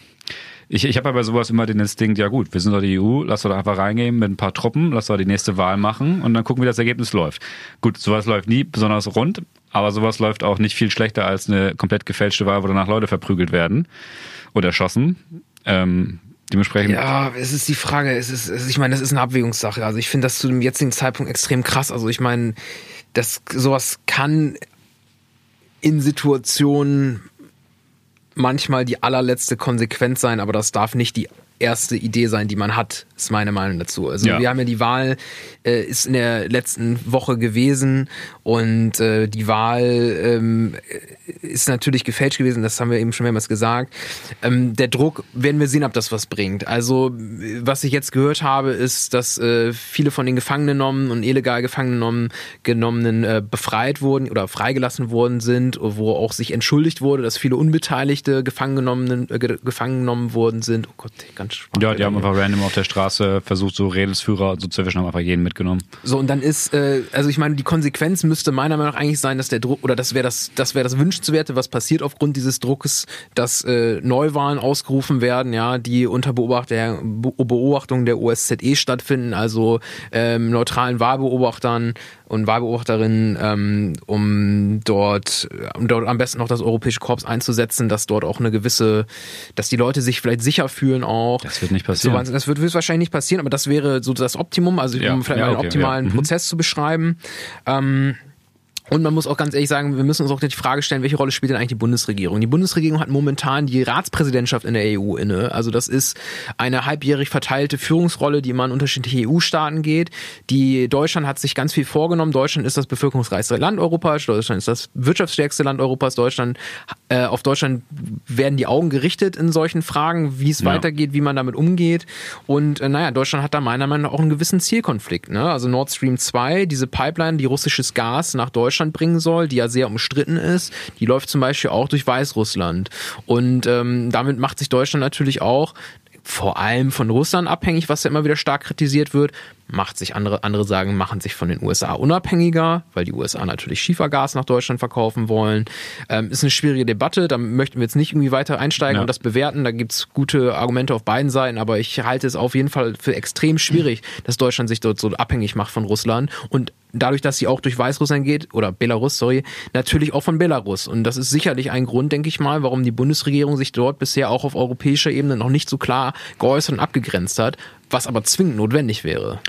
ich, ich habe aber sowas immer den Instinkt, ja gut, wir sind doch die EU, lass doch einfach reingehen mit ein paar Truppen, lass doch die nächste Wahl machen und dann gucken, wie das Ergebnis läuft. Gut, sowas läuft nie besonders rund, aber sowas läuft auch nicht viel schlechter als eine komplett gefälschte Wahl, wo danach Leute verprügelt werden oder erschossen. Ähm, dementsprechend. Ja, es ist die Frage, es ist, ich meine, das ist eine Abwägungssache. Also ich finde das zu dem jetzigen Zeitpunkt extrem krass. Also ich meine, das sowas kann in Situationen manchmal die allerletzte Konsequenz sein, aber das darf nicht die erste Idee sein, die man hat, ist meine Meinung dazu. Also ja. wir haben ja die Wahl, äh, ist in der letzten Woche gewesen und äh, die Wahl ähm, ist natürlich gefälscht gewesen, das haben wir eben schon mehrmals gesagt. Ähm, der Druck, werden wir sehen, ob das was bringt. Also was ich jetzt gehört habe, ist, dass äh, viele von den Gefangenen genommen und illegal Gefangenen genommenen äh, befreit wurden oder freigelassen worden sind, wo auch sich entschuldigt wurde, dass viele Unbeteiligte gefangen genommen, äh, gefangen genommen worden sind. Oh Gott, ganz spannend. Ja, die haben einfach random auf der Straße versucht, so Redelsführer so zu erwischen, haben einfach jeden mitgenommen. So, und dann ist, äh, also ich meine, die Konsequenz müsste meiner Meinung nach eigentlich sein, dass der Druck, oder das wäre das, das wäre das Wünschenswerte, was passiert aufgrund dieses Druckes, dass äh, Neuwahlen ausgerufen werden, ja, die unter Beobachtung der OSZE stattfinden, also ähm, neutralen Wahlbeobachtern und Wahlbeobachterinnen, ähm, um dort, um dort am besten noch das Europäische Korps einzusetzen, dass dort auch eine gewisse, dass die Leute sich vielleicht sicher fühlen auch. Das wird nicht passieren. So, das wird wahrscheinlich nicht passieren, aber das wäre so das Optimum, also um ja, vielleicht ja, mal einen optimalen ja. mhm. Prozess zu beschreiben. Ähm, und man muss auch ganz ehrlich sagen, wir müssen uns auch die Frage stellen, welche Rolle spielt denn eigentlich die Bundesregierung? Die Bundesregierung hat momentan die Ratspräsidentschaft in der EU inne. Also das ist eine halbjährig verteilte Führungsrolle, die immer an unterschiedliche EU-Staaten geht. Die Deutschland hat sich ganz viel vorgenommen. Deutschland ist das bevölkerungsreichste Land Europas. Deutschland ist das wirtschaftsstärkste Land Europas. Deutschland, äh, auf Deutschland werden die Augen gerichtet in solchen Fragen, wie es ja. weitergeht, wie man damit umgeht. Und äh, naja, Deutschland hat da meiner Meinung nach auch einen gewissen Zielkonflikt. Ne? Also Nord Stream 2, diese Pipeline, die russisches Gas nach Deutschland Deutschland bringen soll, die ja sehr umstritten ist, die läuft zum Beispiel auch durch Weißrussland. Und ähm, damit macht sich Deutschland natürlich auch vor allem von Russland abhängig, was ja immer wieder stark kritisiert wird macht sich andere, andere sagen, machen sich von den USA unabhängiger, weil die USA natürlich Schiefergas nach Deutschland verkaufen wollen. Ähm, ist eine schwierige Debatte, da möchten wir jetzt nicht irgendwie weiter einsteigen ja. und das bewerten. Da gibt's gute Argumente auf beiden Seiten, aber ich halte es auf jeden Fall für extrem schwierig, dass Deutschland sich dort so abhängig macht von Russland und dadurch, dass sie auch durch Weißrussland geht, oder Belarus, sorry, natürlich auch von Belarus. Und das ist sicherlich ein Grund, denke ich mal, warum die Bundesregierung sich dort bisher auch auf europäischer Ebene noch nicht so klar geäußert und abgegrenzt hat, was aber zwingend notwendig wäre.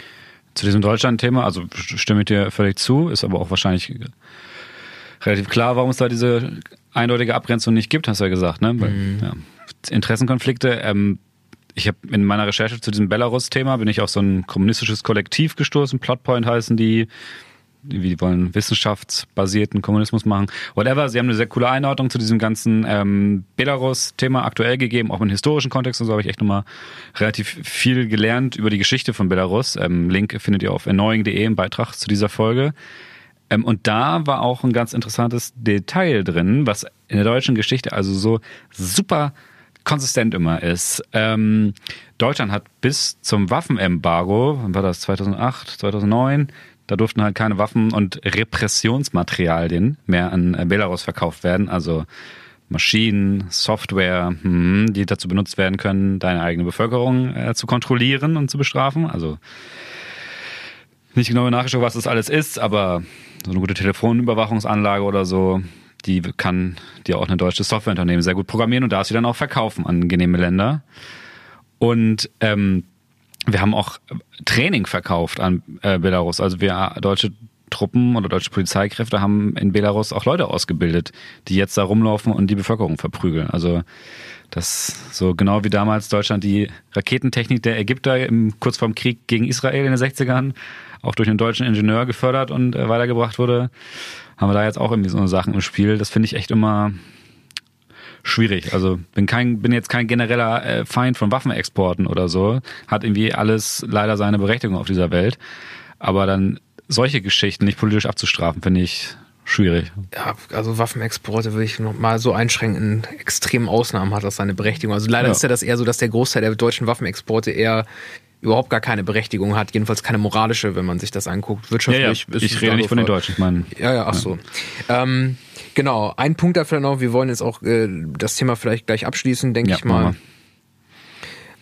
Zu diesem Deutschland-Thema, also stimme ich dir völlig zu, ist aber auch wahrscheinlich relativ klar, warum es da diese eindeutige Abgrenzung nicht gibt, hast du ja gesagt. Ne? Mhm. ja, Interessenkonflikte. Ähm, ich habe in meiner Recherche zu diesem Belarus-Thema bin ich auf so ein kommunistisches Kollektiv gestoßen. Plotpoint heißen die. Die wollen wissenschaftsbasierten Kommunismus machen. Whatever. Sie haben eine sehr coole Einordnung zu diesem ganzen ähm, Belarus-Thema aktuell gegeben, auch im historischen Kontext. Und so habe ich echt nochmal relativ viel gelernt über die Geschichte von Belarus. Ähm, Link findet ihr auf erneuing.de im Beitrag zu dieser Folge. Ähm, und da war auch ein ganz interessantes Detail drin, was in der deutschen Geschichte also so super konsistent immer ist. Ähm, Deutschland hat bis zum Waffenembargo, wann war das 2008, 2009, da durften halt keine Waffen und Repressionsmaterialien mehr an äh, Belarus verkauft werden, also Maschinen, Software, hm, die dazu benutzt werden können, deine eigene Bevölkerung äh, zu kontrollieren und zu bestrafen. Also nicht genau nachgeschaut, was das alles ist, aber so eine gute Telefonüberwachungsanlage oder so, die kann dir auch eine deutsche Softwareunternehmen sehr gut programmieren und darf sie dann auch verkaufen an genehme Länder. Und ähm, wir haben auch Training verkauft an äh, Belarus. Also wir deutsche Truppen oder deutsche Polizeikräfte haben in Belarus auch Leute ausgebildet, die jetzt da rumlaufen und die Bevölkerung verprügeln. Also das so genau wie damals Deutschland die Raketentechnik der Ägypter im, kurz vorm Krieg gegen Israel in den 60ern auch durch einen deutschen Ingenieur gefördert und äh, weitergebracht wurde, haben wir da jetzt auch irgendwie so Sachen im Spiel. Das finde ich echt immer schwierig. Also bin kein, bin jetzt kein genereller äh, Feind von Waffenexporten oder so. Hat irgendwie alles leider seine Berechtigung auf dieser Welt. Aber dann solche Geschichten nicht politisch abzustrafen, finde ich schwierig. Ja, also Waffenexporte würde ich noch mal so einschränken. In extremen Ausnahmen hat das seine Berechtigung. Also leider Ja. ist ja das eher so, dass der Großteil der deutschen Waffenexporte eher überhaupt gar keine Berechtigung hat, jedenfalls keine moralische, wenn man sich das anguckt. Wirtschaftlich ist Ich es rede nicht von den Deutschen, ich meine. Ja, ja, ach so. Ähm, genau, ein Punkt dafür noch, wir wollen jetzt auch äh, das Thema vielleicht gleich abschließen, denke Ja, ich mal.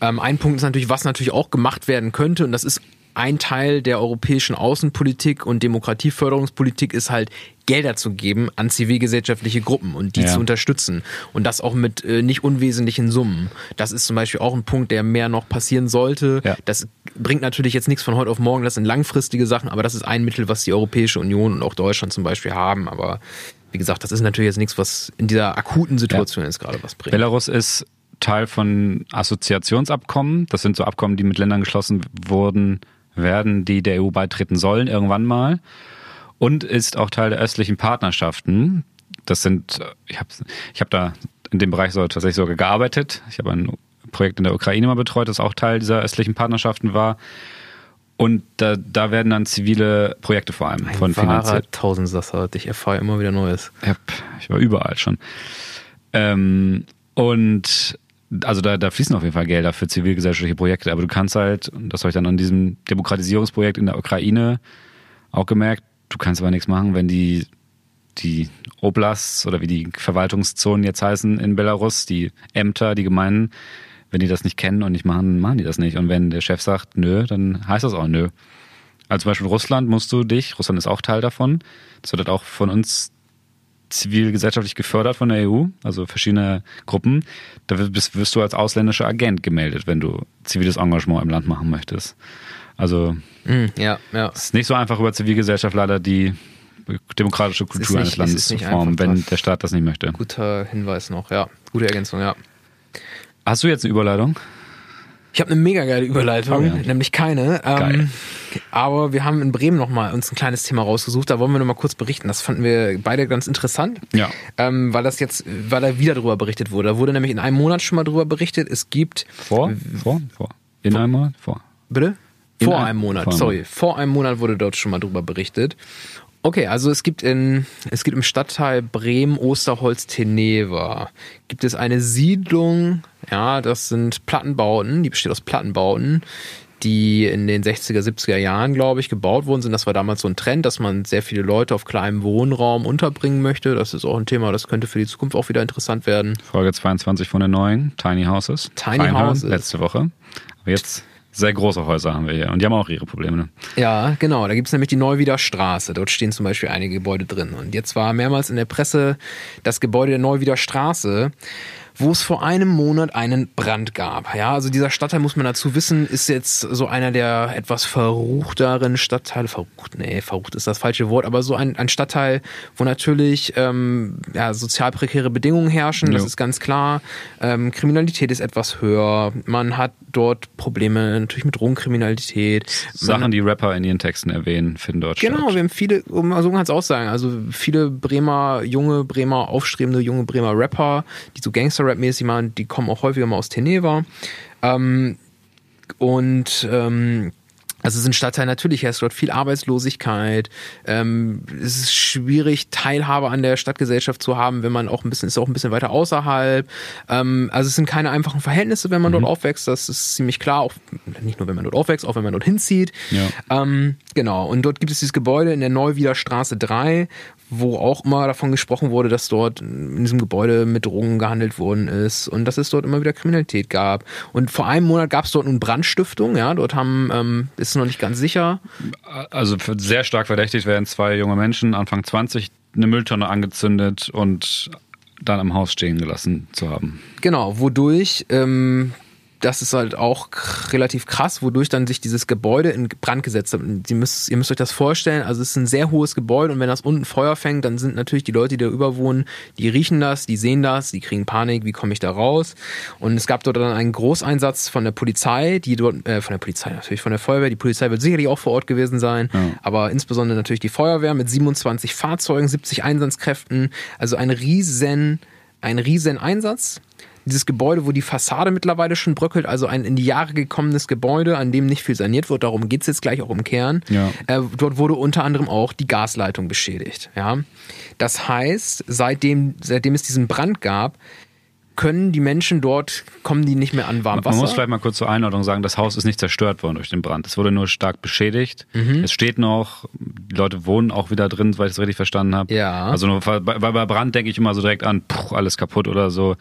Ähm, ein Punkt ist natürlich, was natürlich auch gemacht werden könnte, und das ist ein Teil der europäischen Außenpolitik und Demokratieförderungspolitik ist halt Gelder zu geben an zivilgesellschaftliche Gruppen und die Ja. zu unterstützen. Und das auch mit äh, nicht unwesentlichen Summen. Das ist zum Beispiel auch ein Punkt, der mehr noch passieren sollte. Ja. Das bringt natürlich jetzt nichts von heute auf morgen, das sind langfristige Sachen, aber das ist ein Mittel, was die Europäische Union und auch Deutschland zum Beispiel haben. Aber wie gesagt, das ist natürlich jetzt nichts, was in dieser akuten Situation jetzt gerade was bringt. Belarus ist Teil von Assoziationsabkommen. Das sind so Abkommen, die mit Ländern geschlossen wurden, werden, die der EU beitreten sollen irgendwann mal. Und ist auch Teil der östlichen Partnerschaften. Das sind, ich habe ich hab da in dem Bereich so tatsächlich sogar gearbeitet. Ich habe ein Projekt in der Ukraine mal betreut, das auch Teil dieser östlichen Partnerschaften war. Und da, da werden dann zivile Projekte vor allem Ein von finanziert. Tausendsasser. Ich erfahre immer wieder Neues. Ja, ich war überall schon. Ähm, und also da, da fließen auf jeden Fall Gelder für zivilgesellschaftliche Projekte, aber du kannst halt, und das habe ich dann an diesem Demokratisierungsprojekt in der Ukraine auch gemerkt, du kannst aber nichts machen, wenn die, die Oblasts oder wie die Verwaltungszonen jetzt heißen in Belarus, die Ämter, die Gemeinden, wenn die das nicht kennen und nicht machen, machen die das nicht. Und wenn der Chef sagt, nö, dann heißt das auch nö. Also zum Beispiel Russland musst du dich, Russland ist auch Teil davon, das wird halt auch von uns zivilgesellschaftlich gefördert von der EU, also verschiedene Gruppen. Da wirst, wirst du als ausländischer Agent gemeldet, wenn du ziviles Engagement im Land machen möchtest. Also Hm, ja, ja. es ist nicht so einfach über Zivilgesellschaft leider die demokratische Kultur nicht- eines es Landes zu formen, wenn der Staat das nicht möchte. Guter Hinweis noch, ja. Gute Ergänzung, ja. Hast du jetzt eine Überleitung? Ich habe eine mega geile Überleitung, Oh ja. nämlich keine. Ähm, aber wir haben in Bremen noch mal uns ein kleines Thema rausgesucht. Da wollen wir noch mal kurz berichten. Das fanden wir beide ganz interessant. Ja. Ähm, weil das jetzt, weil da wieder drüber berichtet wurde. Da wurde nämlich in einem Monat schon mal drüber berichtet. Es gibt Vor? Vor? Vor. In einem Monat? Vor. Bitte? Vor ein- einem Monat, vor einem sorry. Vor einem Monat wurde dort schon mal drüber berichtet. Okay, also es gibt in, es gibt im Stadtteil Bremen Osterholz Teneva gibt es eine Siedlung, ja, das sind Plattenbauten, die besteht aus Plattenbauten, die in den 60er, 70er Jahren, glaube ich, gebaut worden sind. Das war damals so ein Trend, dass man sehr viele Leute auf kleinem Wohnraum unterbringen möchte. Das ist auch ein Thema, das könnte für die Zukunft auch wieder interessant werden. Folge 22 von den neuen Tiny Houses. Tiny Reinhören, Houses. Letzte Woche. Aber jetzt sehr große Häuser haben wir hier. Und die haben auch ihre Probleme. Ne? Ja, genau. Da gibt's nämlich die Neuwieder Straße. Dort stehen zum Beispiel einige Gebäude drin. Und jetzt war mehrmals in der Presse das Gebäude der Neuwieder Straße wo es vor einem Monat einen Brand gab. Ja, also dieser Stadtteil, muss man dazu wissen, ist jetzt so einer der etwas verruchteren Stadtteile. Verrucht, nee, verrucht ist das falsche Wort, aber so ein, ein Stadtteil, wo natürlich ähm, ja, sozial prekäre Bedingungen herrschen, das ist ganz klar. Ähm, Kriminalität ist etwas höher. Man hat dort Probleme natürlich mit Drogenkriminalität. Sachen, die Rapper in ihren Texten erwähnen, finden dort Genau, statt. wir haben viele, so kann es auch sagen, also viele Bremer, junge Bremer, aufstrebende junge Bremer Rapper, die so Gangster-Rap-mäßig machen, die kommen auch häufiger mal aus Teneva. Ähm, und ähm, also es ist ein Stadtteil, natürlich herrscht dort viel Arbeitslosigkeit. Ähm, es ist schwierig, Teilhabe an der Stadtgesellschaft zu haben, wenn man auch ein bisschen, ist auch ein bisschen weiter außerhalb. Ähm, also es sind keine einfachen Verhältnisse, wenn man dort aufwächst. Das ist ziemlich klar. Auch nicht nur, wenn man dort aufwächst, auch wenn man dort hinzieht. Ja. Ähm, genau. Und dort gibt es dieses Gebäude in der Neuwieder Straße 3, wo auch immer davon gesprochen wurde, dass dort in diesem Gebäude mit Drogen gehandelt worden ist und dass es dort immer wieder Kriminalität gab. Und vor einem Monat gab es dort nun Brandstiftung. Ja, dort haben ähm, ist noch nicht ganz sicher. Also sehr stark verdächtigt werden zwei junge Menschen, Anfang 20, eine Mülltonne angezündet und dann am Haus stehen gelassen zu haben. Genau, wodurch, ähm, das ist halt auch relativ krass, wodurch dann sich dieses Gebäude in Brand gesetzt hat. Und ihr müsst, ihr müsst euch das vorstellen, also es ist ein sehr hohes Gebäude und wenn das unten Feuer fängt, dann sind natürlich die Leute, die da überwohnen, die riechen das, die sehen das, die kriegen Panik, wie komme ich da raus? Und es gab dort dann einen Großeinsatz von der Polizei, die dort, äh, von der Polizei natürlich, von der Feuerwehr, die Polizei wird sicherlich auch vor Ort gewesen sein, aber insbesondere natürlich die Feuerwehr mit 27 Fahrzeugen, 70 Einsatzkräften, also ein riesen, ein riesen Einsatz dieses Gebäude, wo die Fassade mittlerweile schon bröckelt, also ein in die Jahre gekommenes Gebäude, an dem nicht viel saniert wird, darum geht's jetzt gleich auch im Kern. Ja. Äh, dort wurde unter anderem auch die Gasleitung beschädigt. Ja? Das heißt, seitdem, seitdem es diesen Brand gab, können die Menschen dort, kommen die nicht mehr an Man muss vielleicht mal kurz zur Einordnung sagen, das Haus ist nicht zerstört worden durch den Brand. Es wurde nur stark beschädigt. Mhm. Es steht noch, die Leute wohnen auch wieder drin, weil ich es richtig verstanden habe. Ja. Also nur, bei, bei bei Brand denke ich immer so direkt an, puh, alles kaputt oder so.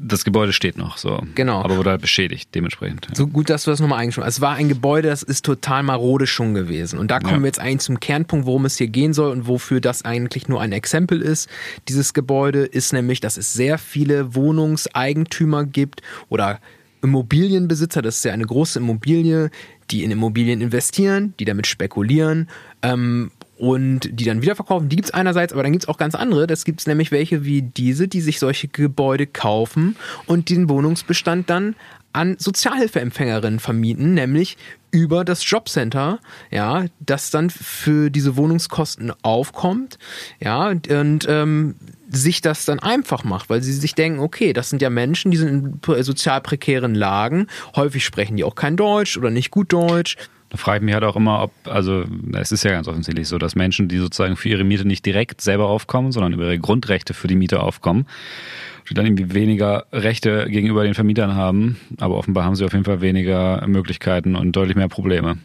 Das Gebäude steht noch so. Genau. Aber wurde halt beschädigt, dementsprechend. Ja. So gut, dass du das nochmal eingeschoben hast. Es war ein Gebäude, das ist total marode schon gewesen. Und da kommen Ja. wir jetzt eigentlich zum Kernpunkt, worum es hier gehen soll und wofür das eigentlich nur ein Exempel ist. Dieses Gebäude ist nämlich, dass es sehr viele Wohnungseigentümer gibt oder Immobilienbesitzer, das ist ja eine große Immobilie, die in Immobilien investieren, die damit spekulieren ähm, und die dann wiederverkaufen. Die gibt's einerseits, aber dann gibt's auch ganz andere. Das gibt's nämlich welche wie diese, die sich solche Gebäude kaufen und den Wohnungsbestand dann an Sozialhilfeempfängerinnen vermieten, nämlich über das Jobcenter, ja, das dann für diese Wohnungskosten aufkommt, ja, und ähm, sich das dann einfach macht, weil sie sich denken, okay, das sind ja Menschen, die sind in sozial prekären Lagen, häufig sprechen die auch kein Deutsch oder nicht gut Deutsch. Da frage ich mich halt auch immer, ob, also es ist ja ganz offensichtlich so, dass Menschen, die sozusagen für ihre Miete nicht direkt selber aufkommen, sondern über ihre Grundrechte für die Miete aufkommen, die dann irgendwie weniger Rechte gegenüber den Vermietern haben, aber offenbar haben sie auf jeden Fall weniger Möglichkeiten und deutlich mehr Probleme.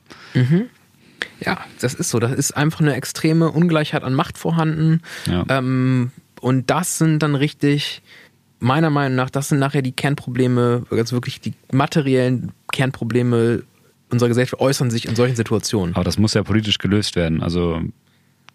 Ja, das ist so. Das ist einfach eine extreme Ungleichheit an Macht vorhanden. Ja. Ähm, und das sind dann richtig, meiner Meinung nach, das sind nachher die Kernprobleme, also wirklich die materiellen Kernprobleme unserer Gesellschaft äußern sich in solchen Situationen. Aber das muss ja politisch gelöst werden. Also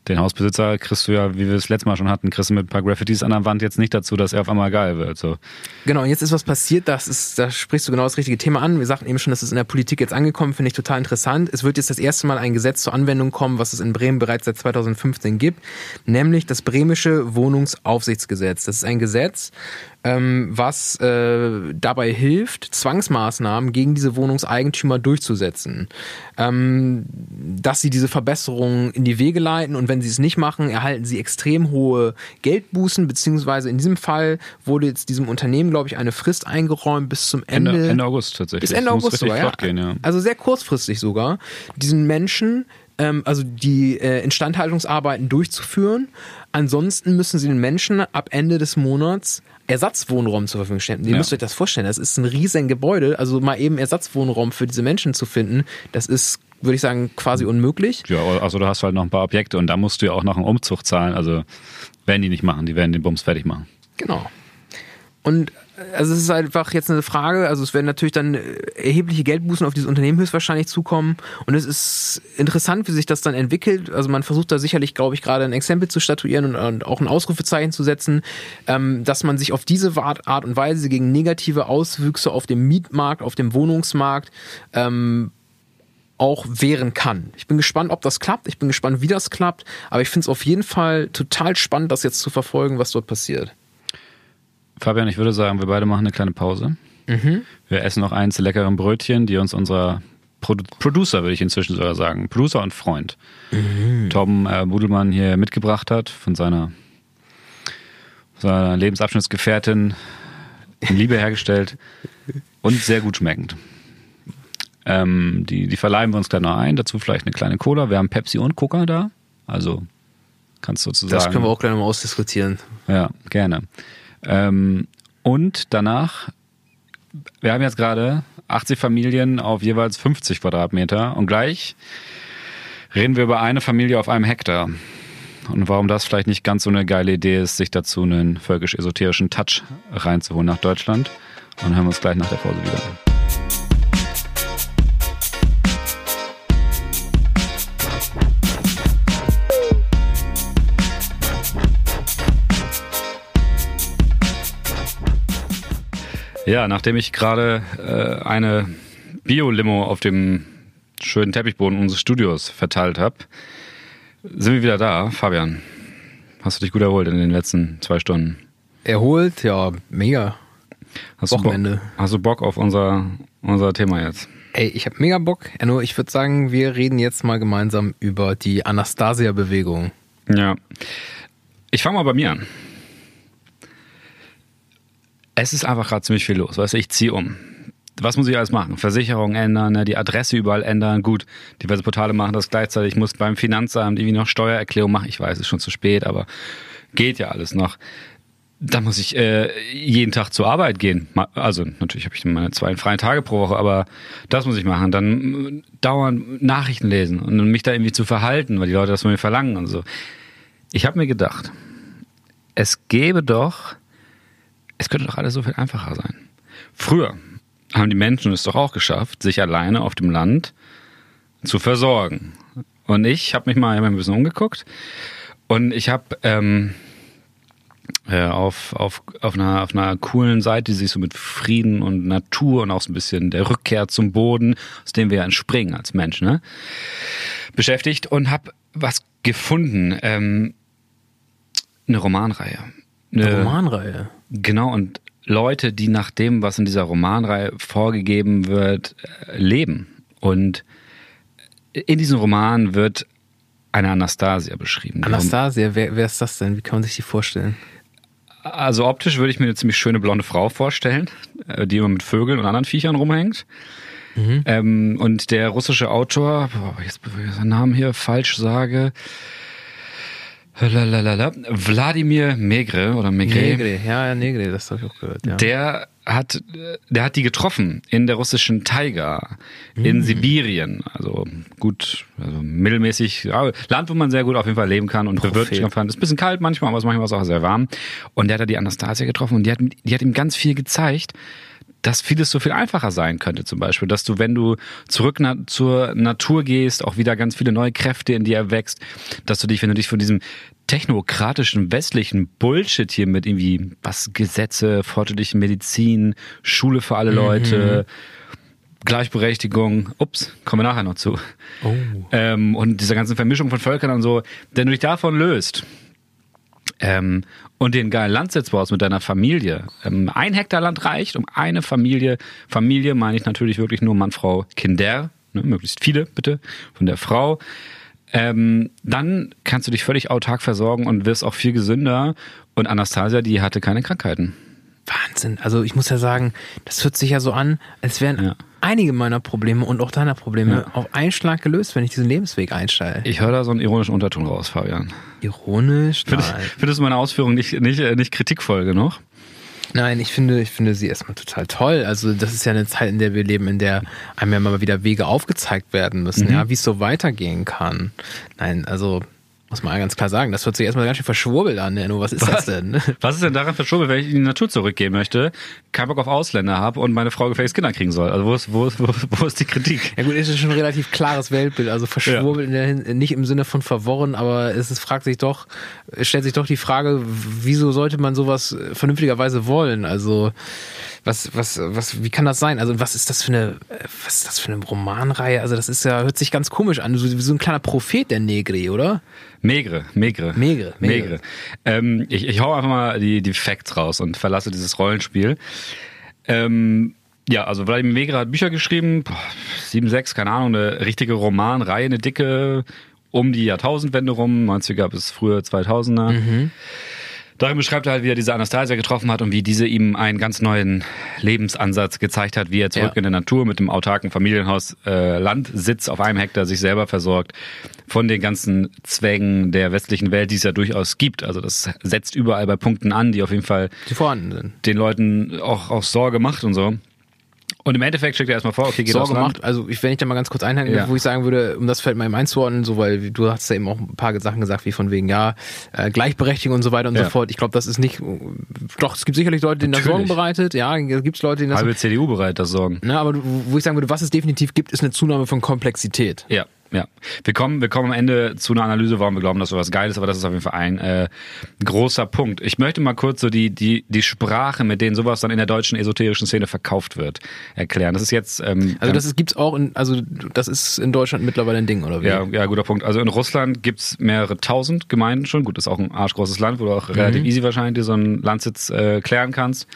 den Hausbesitzer kriegst du ja, wie wir es letztes Mal schon hatten, kriegst du mit ein paar Graffitis an der Wand jetzt nicht dazu, dass er auf einmal geil wird. So. Genau, und jetzt ist was passiert, das ist, da sprichst du genau das richtige Thema an. Wir sagten eben schon, das ist in der Politik jetzt angekommen, finde ich total interessant. Es wird jetzt das erste Mal ein Gesetz zur Anwendung kommen, was es in Bremen bereits seit 2015 gibt, nämlich das Bremische Wohnungsaufsichtsgesetz. Das ist ein Gesetz, ähm, was äh, dabei hilft, Zwangsmaßnahmen gegen diese Wohnungseigentümer durchzusetzen. Ähm, dass sie diese Verbesserungen in die Wege leiten und wenn sie es nicht machen, erhalten sie extrem hohe Geldbußen, beziehungsweise in diesem Fall wurde jetzt diesem Unternehmen, glaube ich, eine Frist eingeräumt bis zum Ende. Ende, Ende August tatsächlich. Bis Ende August sogar, ja. flott gehen, ja. Also sehr kurzfristig sogar, diesen Menschen, ähm, also die äh, Instandhaltungsarbeiten durchzuführen. Ansonsten müssen sie den Menschen ab Ende des Monats Ersatzwohnraum zur Verfügung stellen. Ihr Ja. müsst euch das vorstellen, das ist ein riesen Gebäude, also mal eben Ersatzwohnraum für diese Menschen zu finden, das ist, würde ich sagen, quasi unmöglich. Ja, also du hast halt noch ein paar Objekte und da musst du ja auch noch einen Umzug zahlen. Also werden die nicht machen, die werden den Bums fertig machen. Genau. Und also es ist einfach jetzt eine Frage, also es werden natürlich dann erhebliche Geldbußen auf dieses Unternehmen höchstwahrscheinlich zukommen und es ist interessant, wie sich das dann entwickelt. Also man versucht da sicherlich, glaube ich, gerade ein Exempel zu statuieren und, und auch ein Ausrufezeichen zu setzen, ähm, dass man sich auf diese Art und Weise gegen negative Auswüchse auf dem Mietmarkt, auf dem Wohnungsmarkt ähm, auch wehren kann. Ich bin gespannt, ob das klappt. Ich bin gespannt, wie das klappt. Aber ich finde es auf jeden Fall total spannend, das jetzt zu verfolgen, was dort passiert. Fabian, ich würde sagen, wir beide machen eine kleine Pause. Mhm. Wir essen noch eins leckeren Brötchen, die uns unser Produ Producer, würde ich inzwischen sogar sagen, Producer und Freund, mhm. Tom äh, Budelmann hier mitgebracht hat von seiner, seiner Lebensabschnittsgefährtin in Liebe hergestellt und sehr gut schmeckend. Ähm, die, die verleihen wir uns gleich noch ein. Dazu vielleicht eine kleine Cola. Wir haben Pepsi und Coca da. Also kannst du sozusagen. Das können wir auch gleich nochmal ausdiskutieren. Ja, gerne. Ähm, und danach, wir haben jetzt gerade 80 Familien auf jeweils 50 Quadratmeter und gleich reden wir über eine Familie auf einem Hektar. Und warum das vielleicht nicht ganz so eine geile Idee ist, sich dazu einen völkisch-esoterischen Touch reinzuholen nach Deutschland. Und hören wir uns gleich nach der Pause wieder Ja, nachdem ich gerade äh, eine Bio-Limo auf dem schönen Teppichboden unseres Studios verteilt habe, sind wir wieder da. Fabian, hast du dich gut erholt in den letzten zwei Stunden? Erholt? Ja, mega. Hast Wochenende. Du hast du Bock auf unser, unser Thema jetzt? Ey, ich habe mega Bock. Nur ich würde sagen, wir reden jetzt mal gemeinsam über die Anastasia-Bewegung. Ja. Ich fange mal bei mir an es ist einfach gerade ziemlich viel los. Weißt du, ich ziehe um. Was muss ich alles machen? Versicherung ändern, ne? die Adresse überall ändern. Gut, diverse Portale machen das gleichzeitig. Ich muss beim Finanzamt irgendwie noch Steuererklärung machen. Ich weiß, es ist schon zu spät, aber geht ja alles noch. Da muss ich äh, jeden Tag zur Arbeit gehen. Also natürlich habe ich meine zwei freien Tage pro Woche, aber das muss ich machen. Dann dauernd Nachrichten lesen und mich da irgendwie zu verhalten, weil die Leute das von mir verlangen und so. Ich habe mir gedacht, es gäbe doch es könnte doch alles so viel einfacher sein. Früher haben die Menschen es doch auch geschafft, sich alleine auf dem Land zu versorgen. Und ich habe mich mal ein bisschen umgeguckt und ich habe ähm, äh, auf, auf, auf, einer, auf einer coolen Seite, die sich so mit Frieden und Natur und auch so ein bisschen der Rückkehr zum Boden, aus dem wir ja entspringen als Mensch, ne, beschäftigt und habe was gefunden. Ähm, eine Romanreihe. Eine, eine Romanreihe? Genau, und Leute, die nach dem, was in dieser Romanreihe vorgegeben wird, äh, leben. Und in diesem Roman wird eine Anastasia beschrieben. Anastasia, wer, wer ist das denn? Wie kann man sich die vorstellen? Also optisch würde ich mir eine ziemlich schöne blonde Frau vorstellen, äh, die immer mit Vögeln und anderen Viechern rumhängt. Mhm. Ähm, und der russische Autor, boah, jetzt bevor ich seinen Namen hier falsch sage, Lalalala. Wladimir Megre oder Megre. Negre, ja, Negre, das habe ich auch gehört. Ja. Der hat, der hat die getroffen in der russischen Taiga, in mm. Sibirien. Also gut, also mittelmäßig, Land, wo man sehr gut auf jeden Fall leben kann und bewirtschaften kann. Ist ein bisschen kalt manchmal, aber manchmal ist auch sehr warm. Und der hat da die Anastasia getroffen und die hat, die hat ihm ganz viel gezeigt, dass vieles so viel einfacher sein könnte, zum Beispiel, dass du, wenn du zurück na zur Natur gehst, auch wieder ganz viele neue Kräfte in dir erwächst, dass du dich, wenn du dich von diesem technokratischen westlichen Bullshit hier mit irgendwie was Gesetze, fortschrittliche Medizin, Schule für alle Leute, mhm. Gleichberechtigung, ups, kommen wir nachher noch zu. Oh. Ähm, und dieser ganzen Vermischung von Völkern und so, wenn du dich davon löst ähm, und den geilen Landsitz baust mit deiner Familie. Ähm, ein Hektar Land reicht, um eine Familie, Familie meine ich natürlich wirklich nur Mann, Frau, Kinder, ne, möglichst viele bitte, von der Frau. Ähm, dann kannst du dich völlig autark versorgen und wirst auch viel gesünder. Und Anastasia, die hatte keine Krankheiten. Wahnsinn. Also ich muss ja sagen, das hört sich ja so an, als wären ja. einige meiner Probleme und auch deiner Probleme ja. auf einen Schlag gelöst, wenn ich diesen Lebensweg einsteige. Ich höre da so einen ironischen Unterton raus, Fabian. Ironisch? Findest, findest du meine Ausführung nicht, nicht, nicht kritikvoll genug? Nein, ich finde, ich finde sie erstmal total toll. Also das ist ja eine Zeit, in der wir leben, in der einem ja mal wieder Wege aufgezeigt werden müssen, mhm. ja, wie es so weitergehen kann. Nein, also Muss man ganz klar sagen. Das hört sich erstmal ganz schön verschwurbelt an, Enno. Was ist was? das denn? Was ist denn daran verschwurbelt, wenn ich in die Natur zurückgehen möchte, keinen Bock auf Ausländer habe und meine Frau gefälligst Kinder kriegen soll? Also wo ist, wo ist, wo, wo ist die Kritik? Ja gut, ist schon ein relativ klares Weltbild. Also verschwurbelt ja. nicht im Sinne von verworren, aber es ist, fragt sich doch, es stellt sich doch die Frage, wieso sollte man sowas vernünftigerweise wollen? Also was, was, was, wie kann das sein? Also was ist das für eine, was ist das für eine Romanreihe? Also das ist ja, hört sich ganz komisch an. So, so ein kleiner Prophet der Negri, oder? Megre, Megre. Megre, Megre. Megre. Ähm, ich, ich hau einfach mal die, die Facts raus und verlasse dieses Rollenspiel. Ähm, ja, also Vladimir Megre hat Bücher geschrieben, sieben, sechs, keine Ahnung, eine richtige Romanreihe, eine dicke, um die Jahrtausendwende rum, 90er bis frühe 2000er. Mhm. Darin beschreibt er halt, wie er diese Anastasia getroffen hat und wie diese ihm einen ganz neuen Lebensansatz gezeigt hat, wie er zurück ja. in der Natur mit dem autarken Familienhaus äh, Landsitz auf einem Hektar sich selber versorgt von den ganzen Zwängen der westlichen Welt, die es ja durchaus gibt. Also das setzt überall bei Punkten an, die auf jeden Fall die vorhanden sind. den Leuten auch, auch Sorge macht und so. Und im Endeffekt schickt er erstmal vor, okay, geht Sorge macht, also ich, wenn ich da mal ganz kurz einhaken, ja. wo ich sagen würde, um das fällt mal eben einzuordnen, so, weil du hast ja eben auch ein paar Sachen gesagt, wie von wegen, ja, äh, Gleichberechtigung und so weiter und ja. so fort. Ich glaube, das ist nicht, doch, es gibt sicherlich Leute, denen das Sorgen bereitet, ja, gibt es Leute, denen das... Halbe CDU bereit, das Sorgen. Na, aber wo ich sagen würde, was es definitiv gibt, ist eine Zunahme von Komplexität. Ja. Ja, wir kommen, wir kommen am Ende zu einer Analyse, warum wir glauben, dass sowas geil ist, aber das ist auf jeden Fall ein äh, großer Punkt. Ich möchte mal kurz so die, die, die Sprache, mit denen sowas dann in der deutschen esoterischen Szene verkauft wird, erklären. Das ist jetzt. Ähm, also das ist, gibt's auch in, also das ist in Deutschland mittlerweile ein Ding, oder wie? Ja, ja, guter Punkt. Also in Russland gibt's mehrere tausend Gemeinden schon. Gut, das ist auch ein arschgroßes Land, wo du auch mhm. relativ easy wahrscheinlich dir so einen Landsitz äh, klären kannst.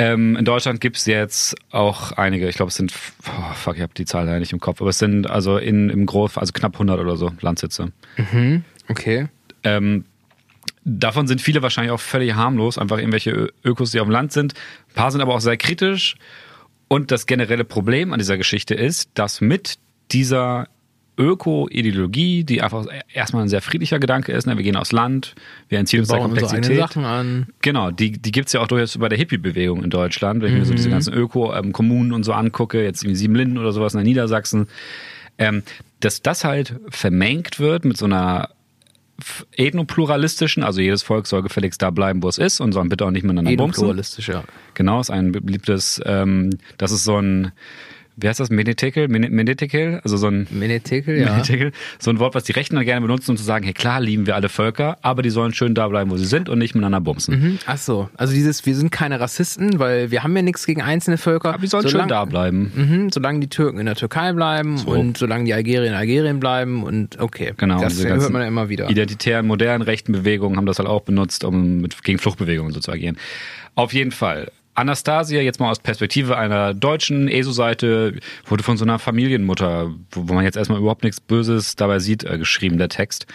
Ähm, in Deutschland gibt's jetzt auch einige, ich glaube es sind, oh, fuck, ich habe die Zahl leider nicht im Kopf, aber es sind also in, im Groß, also knapp 100 oder so Landsitze. Mhm, okay. Ähm, davon sind viele wahrscheinlich auch völlig harmlos, einfach irgendwelche Ökos, die auf dem Land sind. Ein paar sind aber auch sehr kritisch. Und das generelle Problem an dieser Geschichte ist, dass mit dieser Öko-Ideologie, die einfach erstmal ein sehr friedlicher Gedanke ist. Ne? Wir gehen aufs Land, wir entziehen uns der Komplexität. Sachen an. Genau, die, die gibt es ja auch durchaus bei der Hippie-Bewegung in Deutschland. Wenn ich mhm. mir so diese mhm. ganzen Öko-Kommunen und so angucke, jetzt irgendwie Siebenlinden oder sowas in der Niedersachsen, ähm, dass das halt vermengt wird mit so einer ethnopluralistischen, also jedes Volk soll gefälligst da bleiben, wo es ist und soll bitte auch nicht miteinander bumsen. Ethnopluralistisch, ja. Genau, ist ein beliebtes, ähm, das ist so ein wie heißt das, Menetekel, Menetekel, also so ein Menetekel, ja. Menetekel, so ein Wort, was die Rechten dann gerne benutzen, um zu sagen, hey klar, lieben wir alle Völker, aber die sollen schön da bleiben, wo sie sind und nicht miteinander bumsen. Mhm. Ach so, also dieses, wir sind keine Rassisten, weil wir haben ja nichts gegen einzelne Völker. Aber die sollen solange, schön da bleiben. Mhm, solange die Türken in der Türkei bleiben so. und solange die Algerier in Algerien bleiben und okay. Genau. Das hört man ja immer wieder. Identitären, modernen, rechten Bewegungen haben das halt auch benutzt, um mit, gegen Fluchtbewegungen so zu agieren. Auf jeden Fall. Anastasia, jetzt mal aus Perspektive einer deutschen ESO-Seite, wurde von so einer Familienmutter, wo, man jetzt erstmal überhaupt nichts Böses dabei sieht, äh, geschrieben, der Text.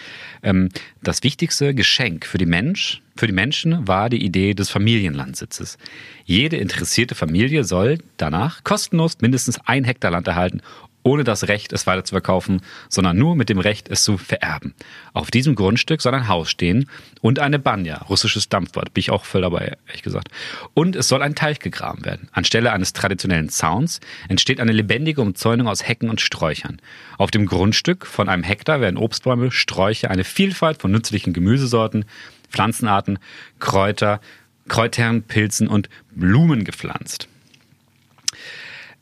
Ähm, das wichtigste Geschenk für die Mensch, für die Menschen war die Idee des Familienlandsitzes. Jede interessierte Familie soll danach kostenlos mindestens ein Hektar Land erhalten, ohne das Recht, es weiter zu verkaufen, sondern nur mit dem Recht, es zu vererben. Auf diesem Grundstück soll ein Haus stehen und eine Banja, russisches Dampfwort, bin ich auch voll dabei, ehrlich gesagt. Und es soll ein Teich gegraben werden. Anstelle eines traditionellen Zauns entsteht eine lebendige Umzäunung aus Hecken und Sträuchern. Auf dem Grundstück von einem Hektar werden Obstbäume, Sträucher, eine Vielfalt von nützlichen Gemüsesorten, Pflanzenarten, Kräuter, Kräutern, Pilzen und Blumen gepflanzt.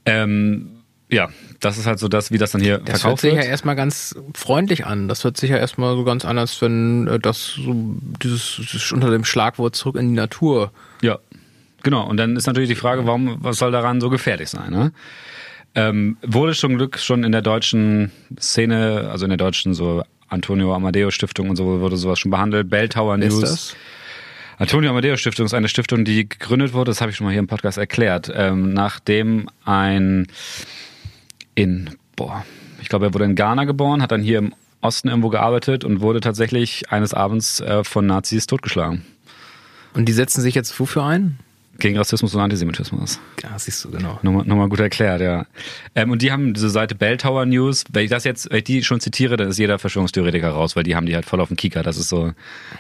Ähm, ja, das ist halt so das, wie das dann hier das verkauft wird. Das hört sich ja erstmal ganz freundlich an. Das hört sich ja erstmal so ganz anders, wenn äh, das so dieses, dieses unter dem Schlagwort zurück in die Natur. Ja, genau. Und dann ist natürlich die Frage, warum, was soll daran so gefährlich sein? Ne? Ähm, wurde schon Glück schon in der deutschen Szene, also in der deutschen so Antonio Amadeo Stiftung und so wurde sowas schon behandelt. Bell Tower News. Ist das? Antonio Amadeo Stiftung ist eine Stiftung, die gegründet wurde, das habe ich schon mal hier im Podcast erklärt, ähm, nachdem ein in, boah, ich glaube, er wurde in Ghana geboren, hat dann hier im Osten irgendwo gearbeitet und wurde tatsächlich eines Abends äh, von Nazis totgeschlagen. Und die setzen sich jetzt wofür ein? Gegen Rassismus und Antisemitismus. Ja, siehst du, genau. Nochmal, nochmal gut erklärt, ja. Ähm, und die haben diese Seite Bell Tower News. Wenn ich das jetzt, wenn ich die schon zitiere, dann ist jeder Verschwörungstheoretiker raus, weil die haben die halt voll auf dem Kicker. Das ist so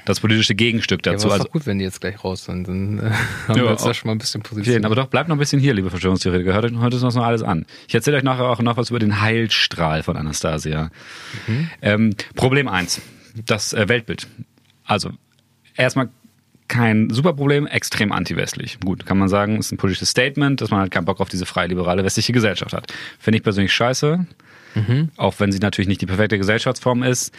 das politische Gegenstück dazu. Ja, aber ist also, doch gut, wenn die jetzt gleich raus sind. Dann äh, haben ja, wir uns da schon mal ein bisschen positioniert. Aber doch, bleibt noch ein bisschen hier, liebe Verschwörungstheoretiker. Hört euch heute noch alles an. Ich erzähle euch nachher auch noch was über den Heilstrahl von Anastasia. Mhm. Ähm, Problem eins das äh, Weltbild. Also erstmal kein super Problem, extrem anti-westlich. Gut, kann man sagen, ist ein politisches Statement, dass man halt keinen Bock auf diese freie liberale westliche Gesellschaft hat. Finde ich persönlich scheiße, mhm. auch wenn sie natürlich nicht die perfekte Gesellschaftsform ist.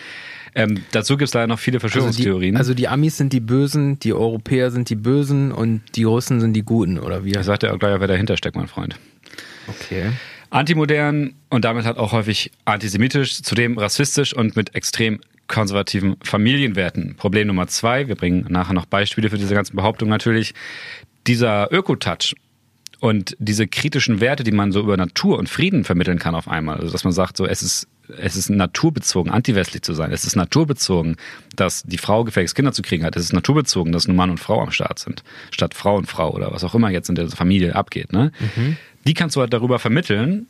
Ähm, dazu gibt es leider noch viele Verschwörungstheorien. Also die, also die, Amis sind die Bösen, die Europäer sind die Bösen und die Russen sind die Guten, oder wie? Ich sagte ja auch gleich, wer dahinter steckt, mein Freund. Okay. Antimodern und damit halt auch häufig antisemitisch, zudem rassistisch und mit extrem konservativen Familienwerten. Problem Nummer zwei, wir bringen nachher noch Beispiele für diese ganzen Behauptungen natürlich, dieser Öko-Touch und diese kritischen Werte, die man so über Natur und Frieden vermitteln kann auf einmal. Also dass man sagt, so es ist es ist naturbezogen, antiwestlich zu sein. Es ist naturbezogen, dass die Frau gefälligst Kinder zu kriegen hat. Es ist naturbezogen, dass nur Mann und Frau am Start sind, statt Frau und Frau oder was auch immer jetzt in der Familie abgeht. Ne? Mhm. Die kannst du halt darüber vermitteln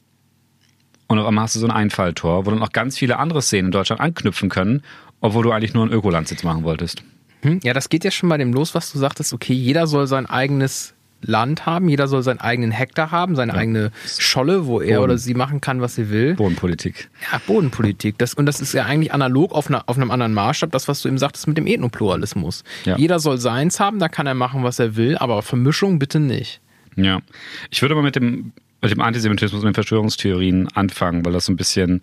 und auf einmal hast du so ein Einfalltor, wo dann auch ganz viele andere Szenen in Deutschland anknüpfen können, obwohl du eigentlich nur einen Ökolandsitz machen wolltest. Hm? Ja, das geht ja schon bei dem los, was du sagtest, okay, jeder soll sein eigenes Land haben, jeder soll seinen eigenen Hektar haben, seine ja. eigene Scholle, wo er Boden. oder sie machen kann, was sie will. Bodenpolitik. Ja, Bodenpolitik. Das, und das ist ja eigentlich analog auf, einer, auf einem anderen Maßstab, das, was du eben sagtest mit dem Ethnopluralismus. Ja. Jeder soll seins haben, da kann er machen, was er will, aber Vermischung bitte nicht. Ja. Ich würde mal mit dem mit dem Antisemitismus und den Verschwörungstheorien anfangen, weil das so ein bisschen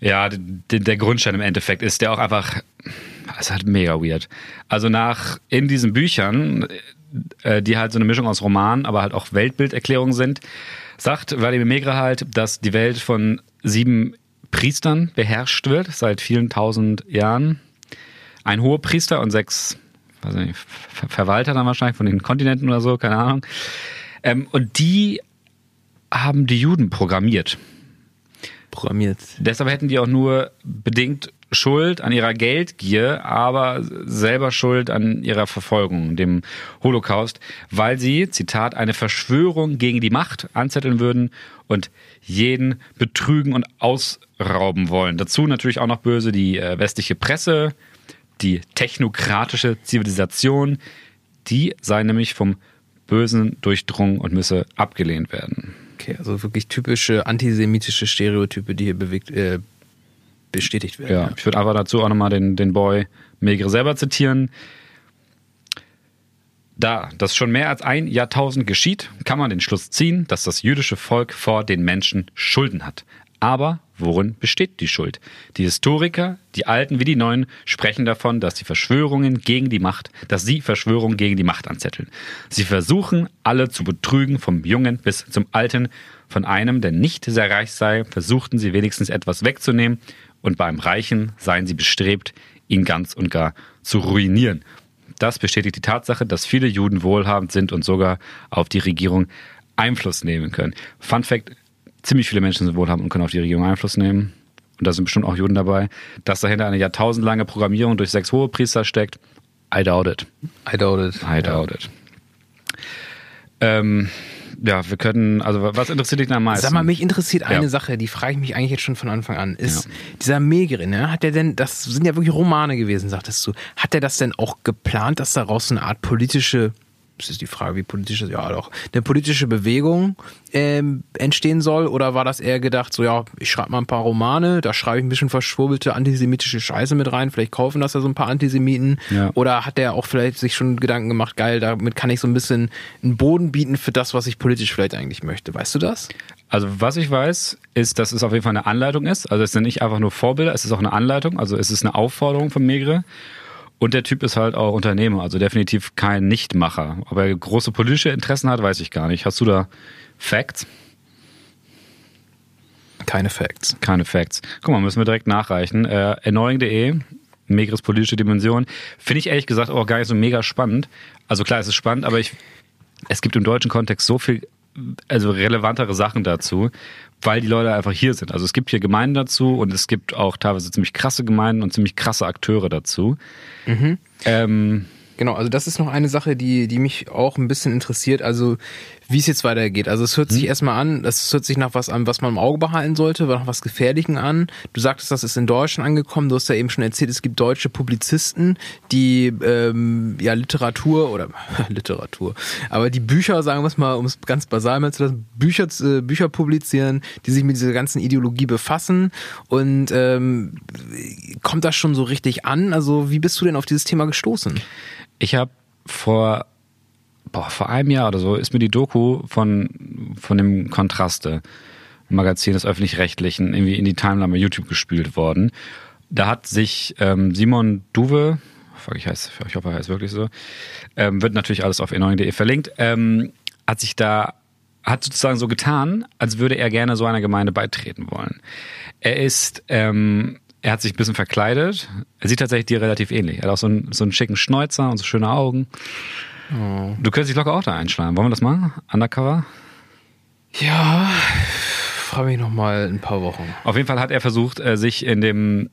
ja, der, Grundstein im Endeffekt ist, der auch einfach, ist halt mega weird. Also nach, in diesen Büchern, äh, die halt so eine Mischung aus Roman, aber halt auch Weltbilderklärungen sind, sagt Vladimir Megre halt, dass die Welt von sieben Priestern beherrscht wird, seit vielen tausend Jahren. Ein Hohepriester und sechs, weiß nicht, Verwalter dann wahrscheinlich von den Kontinenten oder so, keine Ahnung. Ähm, und die haben die Juden programmiert. Programmiert. Deshalb hätten die auch nur bedingt Schuld an ihrer Geldgier, aber selber Schuld an ihrer Verfolgung, dem Holocaust, weil sie, Zitat, eine Verschwörung gegen die Macht anzetteln würden und jeden betrügen und ausrauben wollen. Dazu natürlich auch noch böse die äh, westliche Presse, die technokratische Zivilisation, die sei nämlich vom Bösen durchdrungen und müsse abgelehnt werden. Okay, also wirklich typische antisemitische Stereotype, die hier bewegt, äh, bestätigt werden. Ja, ich würde einfach dazu auch nochmal den, den Boy Megre selber zitieren. Da das schon mehr als ein Jahrtausend geschieht, kann man den Schluss ziehen, dass das jüdische Volk vor den Menschen Schulden hat. Aber worin besteht die Schuld? Die Historiker, die Alten wie die Neuen, sprechen davon, dass die Verschwörungen gegen die Macht, dass sie Verschwörungen gegen die Macht anzetteln. Sie versuchen, alle zu betrügen, vom Jungen bis zum Alten. Von einem, der nicht sehr reich sei, versuchten sie wenigstens etwas wegzunehmen, und beim Reichen seien sie bestrebt, ihn ganz und gar zu ruinieren. Das bestätigt die Tatsache, dass viele Juden wohlhabend sind und sogar auf die Regierung Einfluss nehmen können. Fun Fact, ziemlich viele Menschen sind wohlhabend und können auf die Regierung Einfluss nehmen. Und da sind bestimmt auch Juden dabei. Dass dahinter eine jahrtausendlange Programmierung durch sechs hohe Priester steckt, I doubt it. I doubt it. I doubt ja. it. Ähm, ja, wir können, also was interessiert dich da am meisten? Sag mal, mich interessiert eine ja. Sache, die frage ich mich eigentlich jetzt schon von Anfang an. Ist ja. dieser Megerin, ne, hat der denn, das sind ja wirklich Romane gewesen, sagtest du, hat der das denn auch geplant, dass daraus so eine Art politische das ist die Frage, wie politisch ist, ja doch, eine politische Bewegung ähm, entstehen soll? Oder war das eher gedacht, so ja, ich schreibe mal ein paar Romane, da schreibe ich ein bisschen verschwurbelte antisemitische Scheiße mit rein, vielleicht kaufen das ja so ein paar Antisemiten. Ja. Oder hat der auch vielleicht sich schon Gedanken gemacht, geil, damit kann ich so ein bisschen einen Boden bieten für das, was ich politisch vielleicht eigentlich möchte. Weißt du das? Also was ich weiß, ist, dass es auf jeden Fall eine Anleitung ist. Also es sind nicht einfach nur Vorbilder, es ist auch eine Anleitung. Also es ist eine Aufforderung von Megre. Und der Typ ist halt auch Unternehmer, also definitiv kein Nichtmacher. Ob er große politische Interessen hat, weiß ich gar nicht. Hast du da Facts? Keine Facts. Keine Facts. Guck mal, müssen wir direkt nachreichen. Äh, erneuing.de, Megres politische Dimension. Finde ich ehrlich gesagt auch gar nicht so mega spannend. Also klar, es ist spannend, aber ich, es gibt im deutschen Kontext so viel also relevantere Sachen dazu, weil die Leute einfach hier sind. Also es gibt hier Gemeinden dazu und es gibt auch teilweise ziemlich krasse Gemeinden und ziemlich krasse Akteure dazu. Mhm. Ähm, genau, also das ist noch eine Sache, die, die mich auch ein bisschen interessiert. Also wie es jetzt weitergeht. Also es hört sich erstmal an, es hört sich nach was an, was man im Auge behalten sollte, nach was Gefährlichen an. Du sagtest, das ist in Deutschland angekommen. Du hast ja eben schon erzählt, es gibt deutsche Publizisten, die ähm, ja Literatur oder Literatur, aber die Bücher, sagen wir es mal, um es ganz basal mal zu lassen, Bücher, äh, Bücher publizieren, die sich mit dieser ganzen Ideologie befassen. Und ähm, kommt das schon so richtig an? Also wie bist du denn auf dieses Thema gestoßen? Ich habe vor boah, vor einem Jahr oder so ist mir die Doku von, von dem Kontraste Magazin des Öffentlich-Rechtlichen irgendwie in die Timeline bei YouTube gespült worden. Da hat sich ähm, Simon Duwe, ich, heißt, ich hoffe, er heißt wirklich so, ähm, wird natürlich alles auf e verlinkt, ähm, hat sich da, hat sozusagen so getan, als würde er gerne so einer Gemeinde beitreten wollen. Er ist, ähm, er hat sich ein bisschen verkleidet. Er sieht tatsächlich dir relativ ähnlich. Er hat auch so einen, so einen schicken Schnäuzer und so schöne Augen. Oh. Du könntest dich locker auch da einschlagen. Wollen wir das machen? Undercover? Ja, frage mich noch mal ein paar Wochen. Auf jeden Fall hat er versucht, äh, sich in dem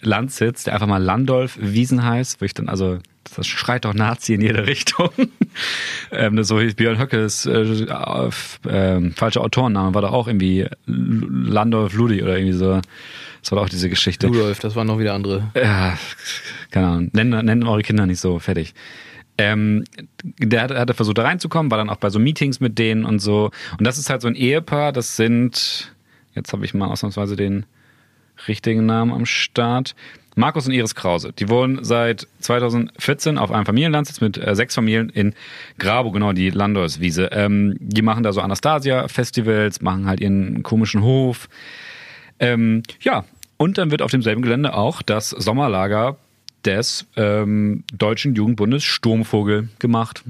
Landsitz, der einfach mal Landolf Wiesen heißt, wo ich dann, also das schreit doch Nazi in jede Richtung. ähm, so hieß Björn Höckes äh, äh, falscher Autorenname, war da auch irgendwie Landolf Ludi oder irgendwie so. Das war doch auch diese Geschichte. Ludolf, das waren noch wieder andere. Ja, keine Ahnung. Nennen, nennen eure Kinder nicht so, fertig. Ähm, der hat, hatte versucht da reinzukommen, war dann auch bei so Meetings mit denen und so. Und das ist halt so ein Ehepaar, das sind, jetzt habe ich mal ausnahmsweise den richtigen Namen am Start. Markus und Iris Krause. Die wohnen seit 2014 auf einem Familienlandsitz mit äh, sechs Familien in Grabo, genau, die Landolswiese. Ähm, die machen da so Anastasia-Festivals, machen halt ihren komischen Hof. Ähm, ja, und dann wird auf demselben Gelände auch das Sommerlager des ähm, Deutschen Jugendbundes Sturmvogel gemacht.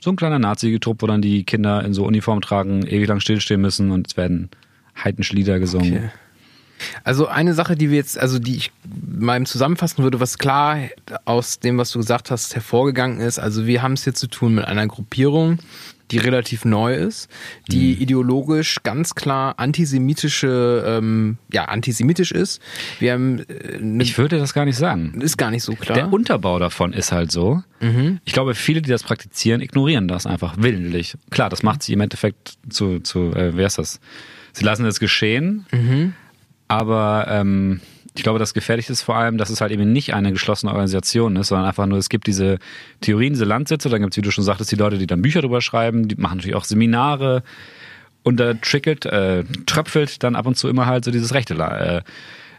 So ein kleiner Nazi-Trupp, wo dann die Kinder in so Uniform tragen, ewig lang stillstehen müssen und es werden heidnische Lieder gesungen. Okay. Also eine Sache, die wir jetzt, also die ich mal zusammenfassen würde, was klar aus dem, was du gesagt hast, hervorgegangen ist. Also wir haben es hier zu tun mit einer Gruppierung, die relativ neu ist, die mhm. ideologisch ganz klar antisemitische, ähm, ja, antisemitisch ist. Wir haben, äh, ich würde das gar nicht sagen. Ist gar nicht so klar. Der Unterbau davon ist halt so. Mhm. Ich glaube, viele, die das praktizieren, ignorieren das einfach willentlich. Klar, das macht sie im Endeffekt zu, zu äh, wer ist das? Sie lassen es geschehen, mhm. aber ähm, ich glaube, das Gefährliche ist vor allem, dass es halt eben nicht eine geschlossene Organisation ist, sondern einfach nur, es gibt diese Theorien, diese Landsitze, dann gibt es, wie du schon sagtest, die Leute, die dann Bücher drüber schreiben, die machen natürlich auch Seminare und da trickelt, äh, tröpfelt dann ab und zu immer halt so dieses rechte äh,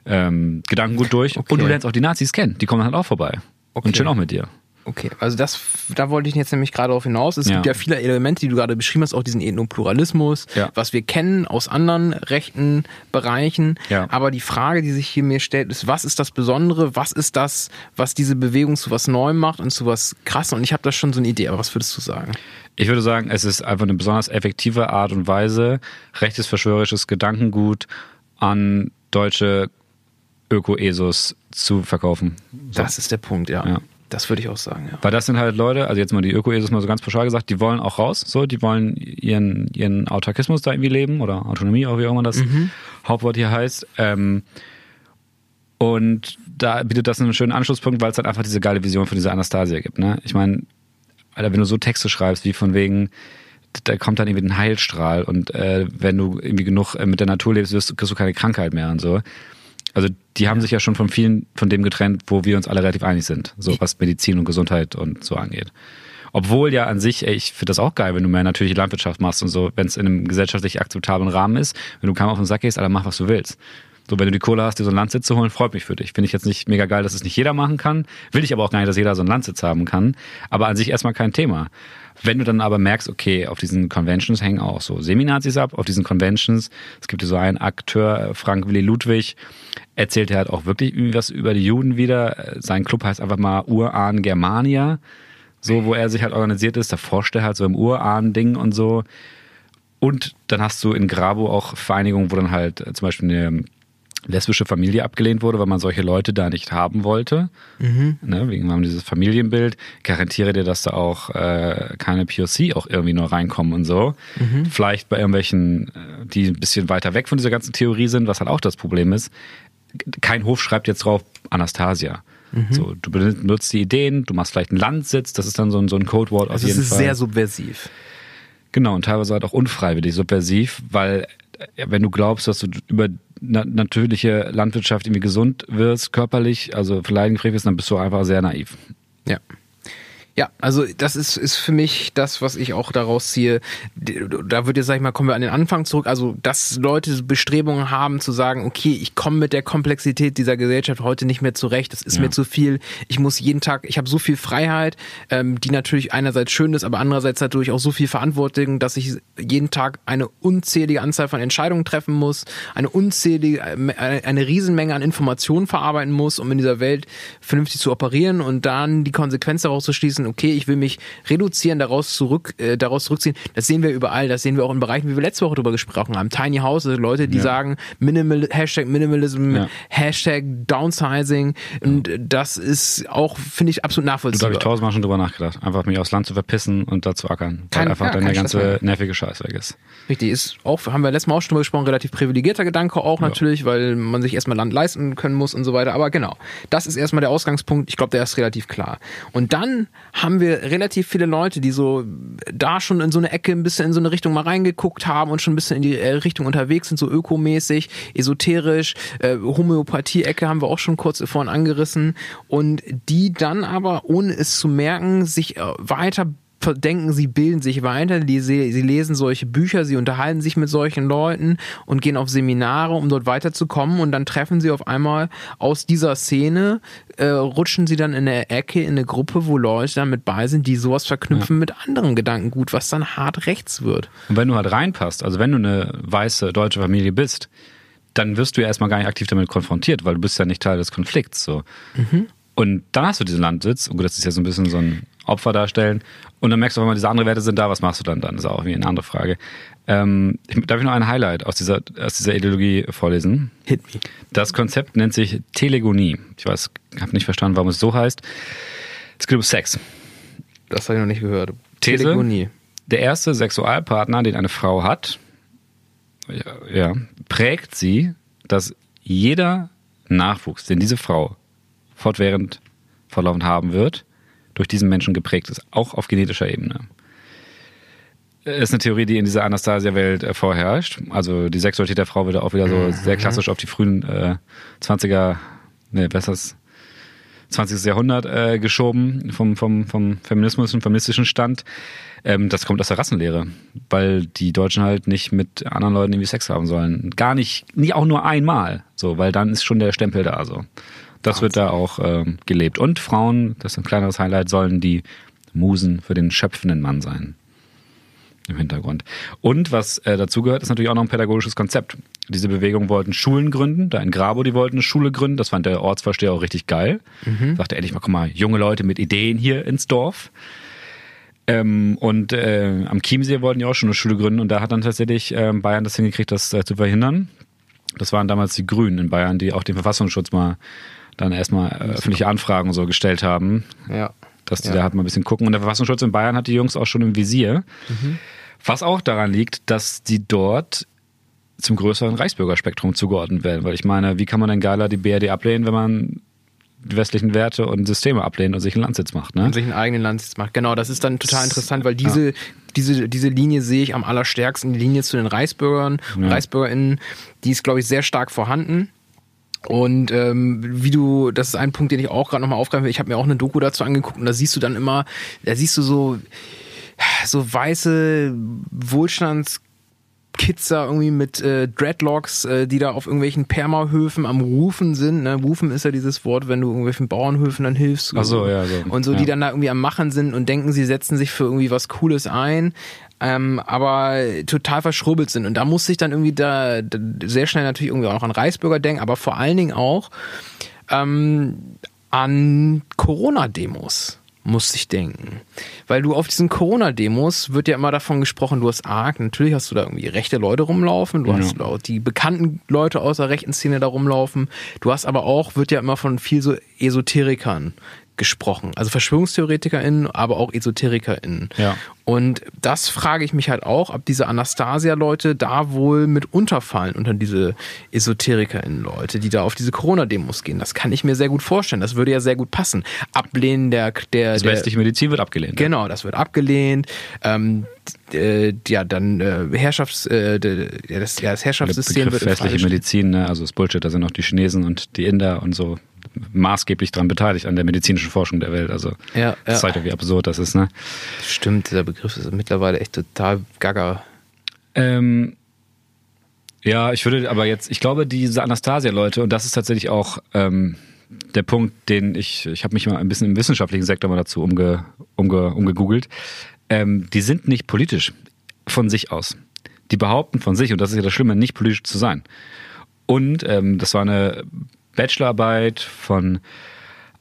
ähm, Gedankengut durch. Okay. Und du lernst auch die Nazis kennen, die kommen halt auch vorbei okay. und chillen auch mit dir. Okay, also das, da wollte ich jetzt nämlich gerade darauf hinaus. Es ja. gibt ja viele Elemente, die du gerade beschrieben hast, auch diesen Ethnopluralismus, ja. was wir kennen aus anderen rechten Bereichen. Ja. Aber die Frage, die sich hier mir stellt, ist, was ist das Besondere? Was ist das, was diese Bewegung zu was Neuem macht und zu was Krassem? Und ich habe da schon so eine Idee, aber was würdest du sagen? Ich würde sagen, es ist einfach eine besonders effektive Art und Weise, rechtes verschwörerisches Gedankengut an deutsche Öko-Esos zu verkaufen. So. Das ist der Punkt, ja. ja. Das würde ich auch sagen, ja. Weil das sind halt Leute, also jetzt mal die Öko-Esos mal so ganz pauschal gesagt, die wollen auch raus, so, die wollen ihren, ihren Autarkismus da irgendwie leben oder Autonomie, auch wie auch immer das mhm. Hauptwort hier heißt. Ähm, und da bietet das einen schönen Anschlusspunkt, weil es halt einfach diese geile Vision von dieser Anastasia gibt, ne? Ich meine, Alter, wenn du so Texte schreibst, wie von wegen, da kommt dann irgendwie ein Heilstrahl und äh, wenn du irgendwie genug äh, mit der Natur lebst, wirst, kriegst du keine Krankheit mehr und so. Also die haben sich ja schon von vielen von dem getrennt, wo wir uns alle relativ einig sind, so was Medizin und Gesundheit und so angeht. Obwohl ja an sich, ey, ich finde das auch geil, wenn du mehr natürliche Landwirtschaft machst und so, wenn es in einem gesellschaftlich akzeptablen Rahmen ist, wenn du keinem auf den Sack gehst, Alter, mach, was du willst. So, wenn du die Kohle hast, dir so einen Landsitz zu holen, freut mich für dich. Finde ich jetzt nicht mega geil, dass es nicht jeder machen kann. Will ich aber auch gar nicht, dass jeder so einen Landsitz haben kann. Aber an sich erstmal kein Thema. Wenn du dann aber merkst, okay, auf diesen Conventions hängen auch so Seminazis ab, auf diesen Conventions, es gibt so einen Akteur, Frank Willi Ludwig, erzählt er halt auch wirklich was über die Juden wieder. Sein Club heißt einfach mal Urahn Germania. So, wo er sich halt organisiert ist, da forscht er halt so im Urahn-Ding und so. Und dann hast du in Grabo auch Vereinigungen, wo dann halt äh, zum Beispiel eine lesbische Familie abgelehnt wurde, weil man solche Leute da nicht haben wollte. Mhm. Ne, wegen haben dieses Familienbild. Garantiere dir, dass da auch äh, keine POC auch irgendwie nur reinkommen und so. Mhm. Vielleicht bei irgendwelchen, äh, die ein bisschen weiter weg von dieser ganzen Theorie sind, was halt auch das Problem ist. Kein Hof schreibt jetzt drauf Anastasia. Mhm. So, du benutzt die Ideen, du machst vielleicht einen Landsitz, das ist dann so ein, so ein Codewort also auf jeden Fall. Das ist sehr subversiv. Genau, und teilweise halt auch unfreiwillig, subversiv, weil äh, wenn du glaubst, dass du über na natürliche Landwirtschaft irgendwie gesund wirst, körperlich, also für Leiden wirst, dann bist du einfach sehr naiv. Ja. Ja, also das ist, ist für mich das, was ich auch daraus ziehe. Da würde jetzt, sag ich mal, kommen wir an den Anfang zurück. Also, dass Leute Bestrebungen haben zu sagen, okay, ich komme mit der Komplexität dieser Gesellschaft heute nicht mehr zurecht, das ist ja. mir zu viel. Ich muss jeden Tag, ich habe so viel Freiheit, ähm, die natürlich einerseits schön ist, aber andererseits natürlich auch so viel Verantwortung, dass ich jeden Tag eine unzählige Anzahl von Entscheidungen treffen muss, eine unzählige, äh, eine Riesenmenge an Informationen verarbeiten muss, um in dieser Welt vernünftig zu operieren und dann die Konsequenz daraus zu schließen, wissen, okay, ich will mich reduzieren, daraus zurück, äh, daraus zurückziehen. Das sehen wir überall, das sehen wir auch in Bereichen, wie wir letzte Woche darüber gesprochen haben. Tiny House, also Leute, die ja. sagen Minimal, Hashtag Minimalism, ja. Hashtag Downsizing. Und das ist auch, finde ich, absolut nachvollziehbar. Da habe ich tausendmal schon drüber nachgedacht. Einfach mich aufs Land zu verpissen und da zu ackern. Kein, weil einfach ja, dann der ganze nervige Scheiß weg ist. Richtig, ist auch, haben wir letztes Mal auch schon drüber gesprochen, relativ privilegierter Gedanke auch natürlich, weil man sich erstmal Land leisten können muss und so weiter. Aber genau, das ist erstmal der Ausgangspunkt. Ich glaube, der ist relativ klar. Und dann haben wir relativ viele Leute, die so da schon in so eine Ecke ein bisschen in so eine Richtung mal reingeguckt haben und schon ein bisschen in die äh, Richtung unterwegs sind, so ökomäßig, esoterisch, äh, Homöopathie-Ecke haben wir auch schon kurz vorhin angerissen. Und die dann aber, ohne es zu merken, sich äh, weiter denken, sie bilden sich weiter, die, sie, sie lesen solche Bücher, sie unterhalten sich mit solchen Leuten und gehen auf Seminare, um dort weiterzukommen und dann treffen sie auf einmal aus dieser Szene, äh, rutschen sie dann in eine Ecke, in eine Gruppe, wo Leute dann mit bei sind, die sowas verknüpfen ja. mit anderen Gedankengut, was dann hart rechts wird. Und wenn du halt reinpasst, also wenn du eine weiße deutsche Familie bist, dann wirst du ja erstmal gar nicht aktiv damit konfrontiert, weil du bist ja nicht Teil des Konflikts. So. Mhm. Und dann hast du diesen Landsitz, und das ist ja so ein bisschen so ein Opfer darstellen. Und dann merkst du, wenn mal diese anderen Werte sind da, was machst du dann dann? Das ist auch irgendwie eine andere Frage. Ähm, darf ich noch ein Highlight aus dieser, aus dieser Ideologie vorlesen? Hit me. Das Konzept nennt sich Telegonie. Ich weiß, habe nicht verstanden, warum es so heißt. Es geht um Sex. Das habe ich noch nicht gehört. These, Telegonie. Der erste Sexualpartner, den eine Frau hat, ja, ja, prägt sie, dass jeder Nachwuchs, den diese Frau fortwährend verlaufen haben wird, durch diesen Menschen geprägt ist, auch auf genetischer Ebene. Ist eine Theorie, die in dieser Anastasia-Welt äh, vorherrscht. Also die Sexualität der Frau wird auch wieder so mhm. sehr klassisch auf die frühen äh, 20er, ne, besseres 20. Jahrhundert äh, geschoben vom, vom, vom Feminismus und feministischen Stand. Ähm, das kommt aus der Rassenlehre, weil die Deutschen halt nicht mit anderen Leuten irgendwie Sex haben sollen. Gar nicht, nie auch nur einmal, so, weil dann ist schon der Stempel da so. Das wird da auch ähm, gelebt. Und Frauen, das ist ein kleineres Highlight, sollen die Musen für den schöpfenden Mann sein. Im Hintergrund. Und was äh, dazu gehört, ist natürlich auch noch ein pädagogisches Konzept. Diese Bewegung wollten Schulen gründen, da in Grabo, die wollten eine Schule gründen. Das fand der Ortsvorsteher auch richtig geil. Mhm. Sagte endlich mal, guck mal, junge Leute mit Ideen hier ins Dorf. Ähm, und äh, am Chiemsee wollten die auch schon eine Schule gründen und da hat dann tatsächlich äh, Bayern das hingekriegt, das äh, zu verhindern. Das waren damals die Grünen in Bayern, die auch den Verfassungsschutz mal dann erstmal äh, öffentliche Anfragen so gestellt haben. Ja. Dass die ja. da halt mal ein bisschen gucken. Und der Verfassungsschutz in Bayern hat die Jungs auch schon im Visier. Mhm. Was auch daran liegt, dass die dort zum größeren Reichsbürgerspektrum zugeordnet werden. Weil ich meine, wie kann man denn geiler die BRD ablehnen, wenn man die westlichen Werte und Systeme ablehnt und sich einen Landsitz macht, ne? Und sich einen eigenen Landsitz macht. Genau, das ist dann total interessant, weil diese, ja. diese, diese Linie sehe ich am allerstärksten, die Linie zu den Reichsbürgern, ja. ReichsbürgerInnen, die ist, glaube ich, sehr stark vorhanden. Und ähm, wie du, das ist ein Punkt, den ich auch gerade nochmal aufgreifen will. Ich habe mir auch eine Doku dazu angeguckt und da siehst du dann immer, da siehst du so, so weiße Wohlstands Kids da irgendwie mit äh, Dreadlocks, äh, die da auf irgendwelchen Permahöfen am Rufen sind. Ne? Rufen ist ja dieses Wort, wenn du irgendwelchen Bauernhöfen dann hilfst. Ach so, ja, so. Und so, ja. die dann da irgendwie am Machen sind und denken, sie setzen sich für irgendwie was Cooles ein ähm, aber total verschrubbelt sind. Und da muss ich dann irgendwie da, da sehr schnell natürlich irgendwie auch an Reichsbürger denken, aber vor allen Dingen auch ähm, an Corona-Demos muss ich denken. Weil du auf diesen Corona-Demos wird ja immer davon gesprochen, du hast arg, natürlich hast du da irgendwie rechte Leute rumlaufen, du ja. hast die bekannten Leute aus der rechten Szene da rumlaufen, du hast aber auch, wird ja immer von viel so Esoterikern gesprochen. Also VerschwörungstheoretikerInnen, aber auch EsoterikerInnen. Ja. Und das frage ich mich halt auch, ob diese Anastasia-Leute da wohl mit unterfallen unter diese EsoterikerInnen-Leute, die da auf diese Corona-Demos gehen. Das kann ich mir sehr gut vorstellen. Das würde ja sehr gut passen. Ablehnen der... der Also westliche Medizin wird abgelehnt. Genau, das wird abgelehnt. Ähm, äh, ja, dann äh, Herrschafts, äh, das, ja, das Herrschaftssystem Begriff wird westliche. Medizin, ne? also das Bullshit, da sind auch die Chinesen und die Inder und so maßgeblich daran beteiligt an der medizinischen Forschung der Welt. Also Ja, das ja. zeigt ja, wie absurd das ist. Ne? Stimmt, dieser Begriff ist mittlerweile echt total gaga. Ähm, ja, ich würde aber jetzt, ich glaube, diese Anastasia-Leute, und das ist tatsächlich auch ähm, der Punkt, den ich, ich habe mich mal ein bisschen im wissenschaftlichen Sektor mal dazu umge, umge, umgegoogelt, ähm, die sind nicht politisch von sich aus. Die behaupten von sich, und das ist ja das Schlimme, nicht politisch zu sein. Und ähm, das war eine Bachelorarbeit von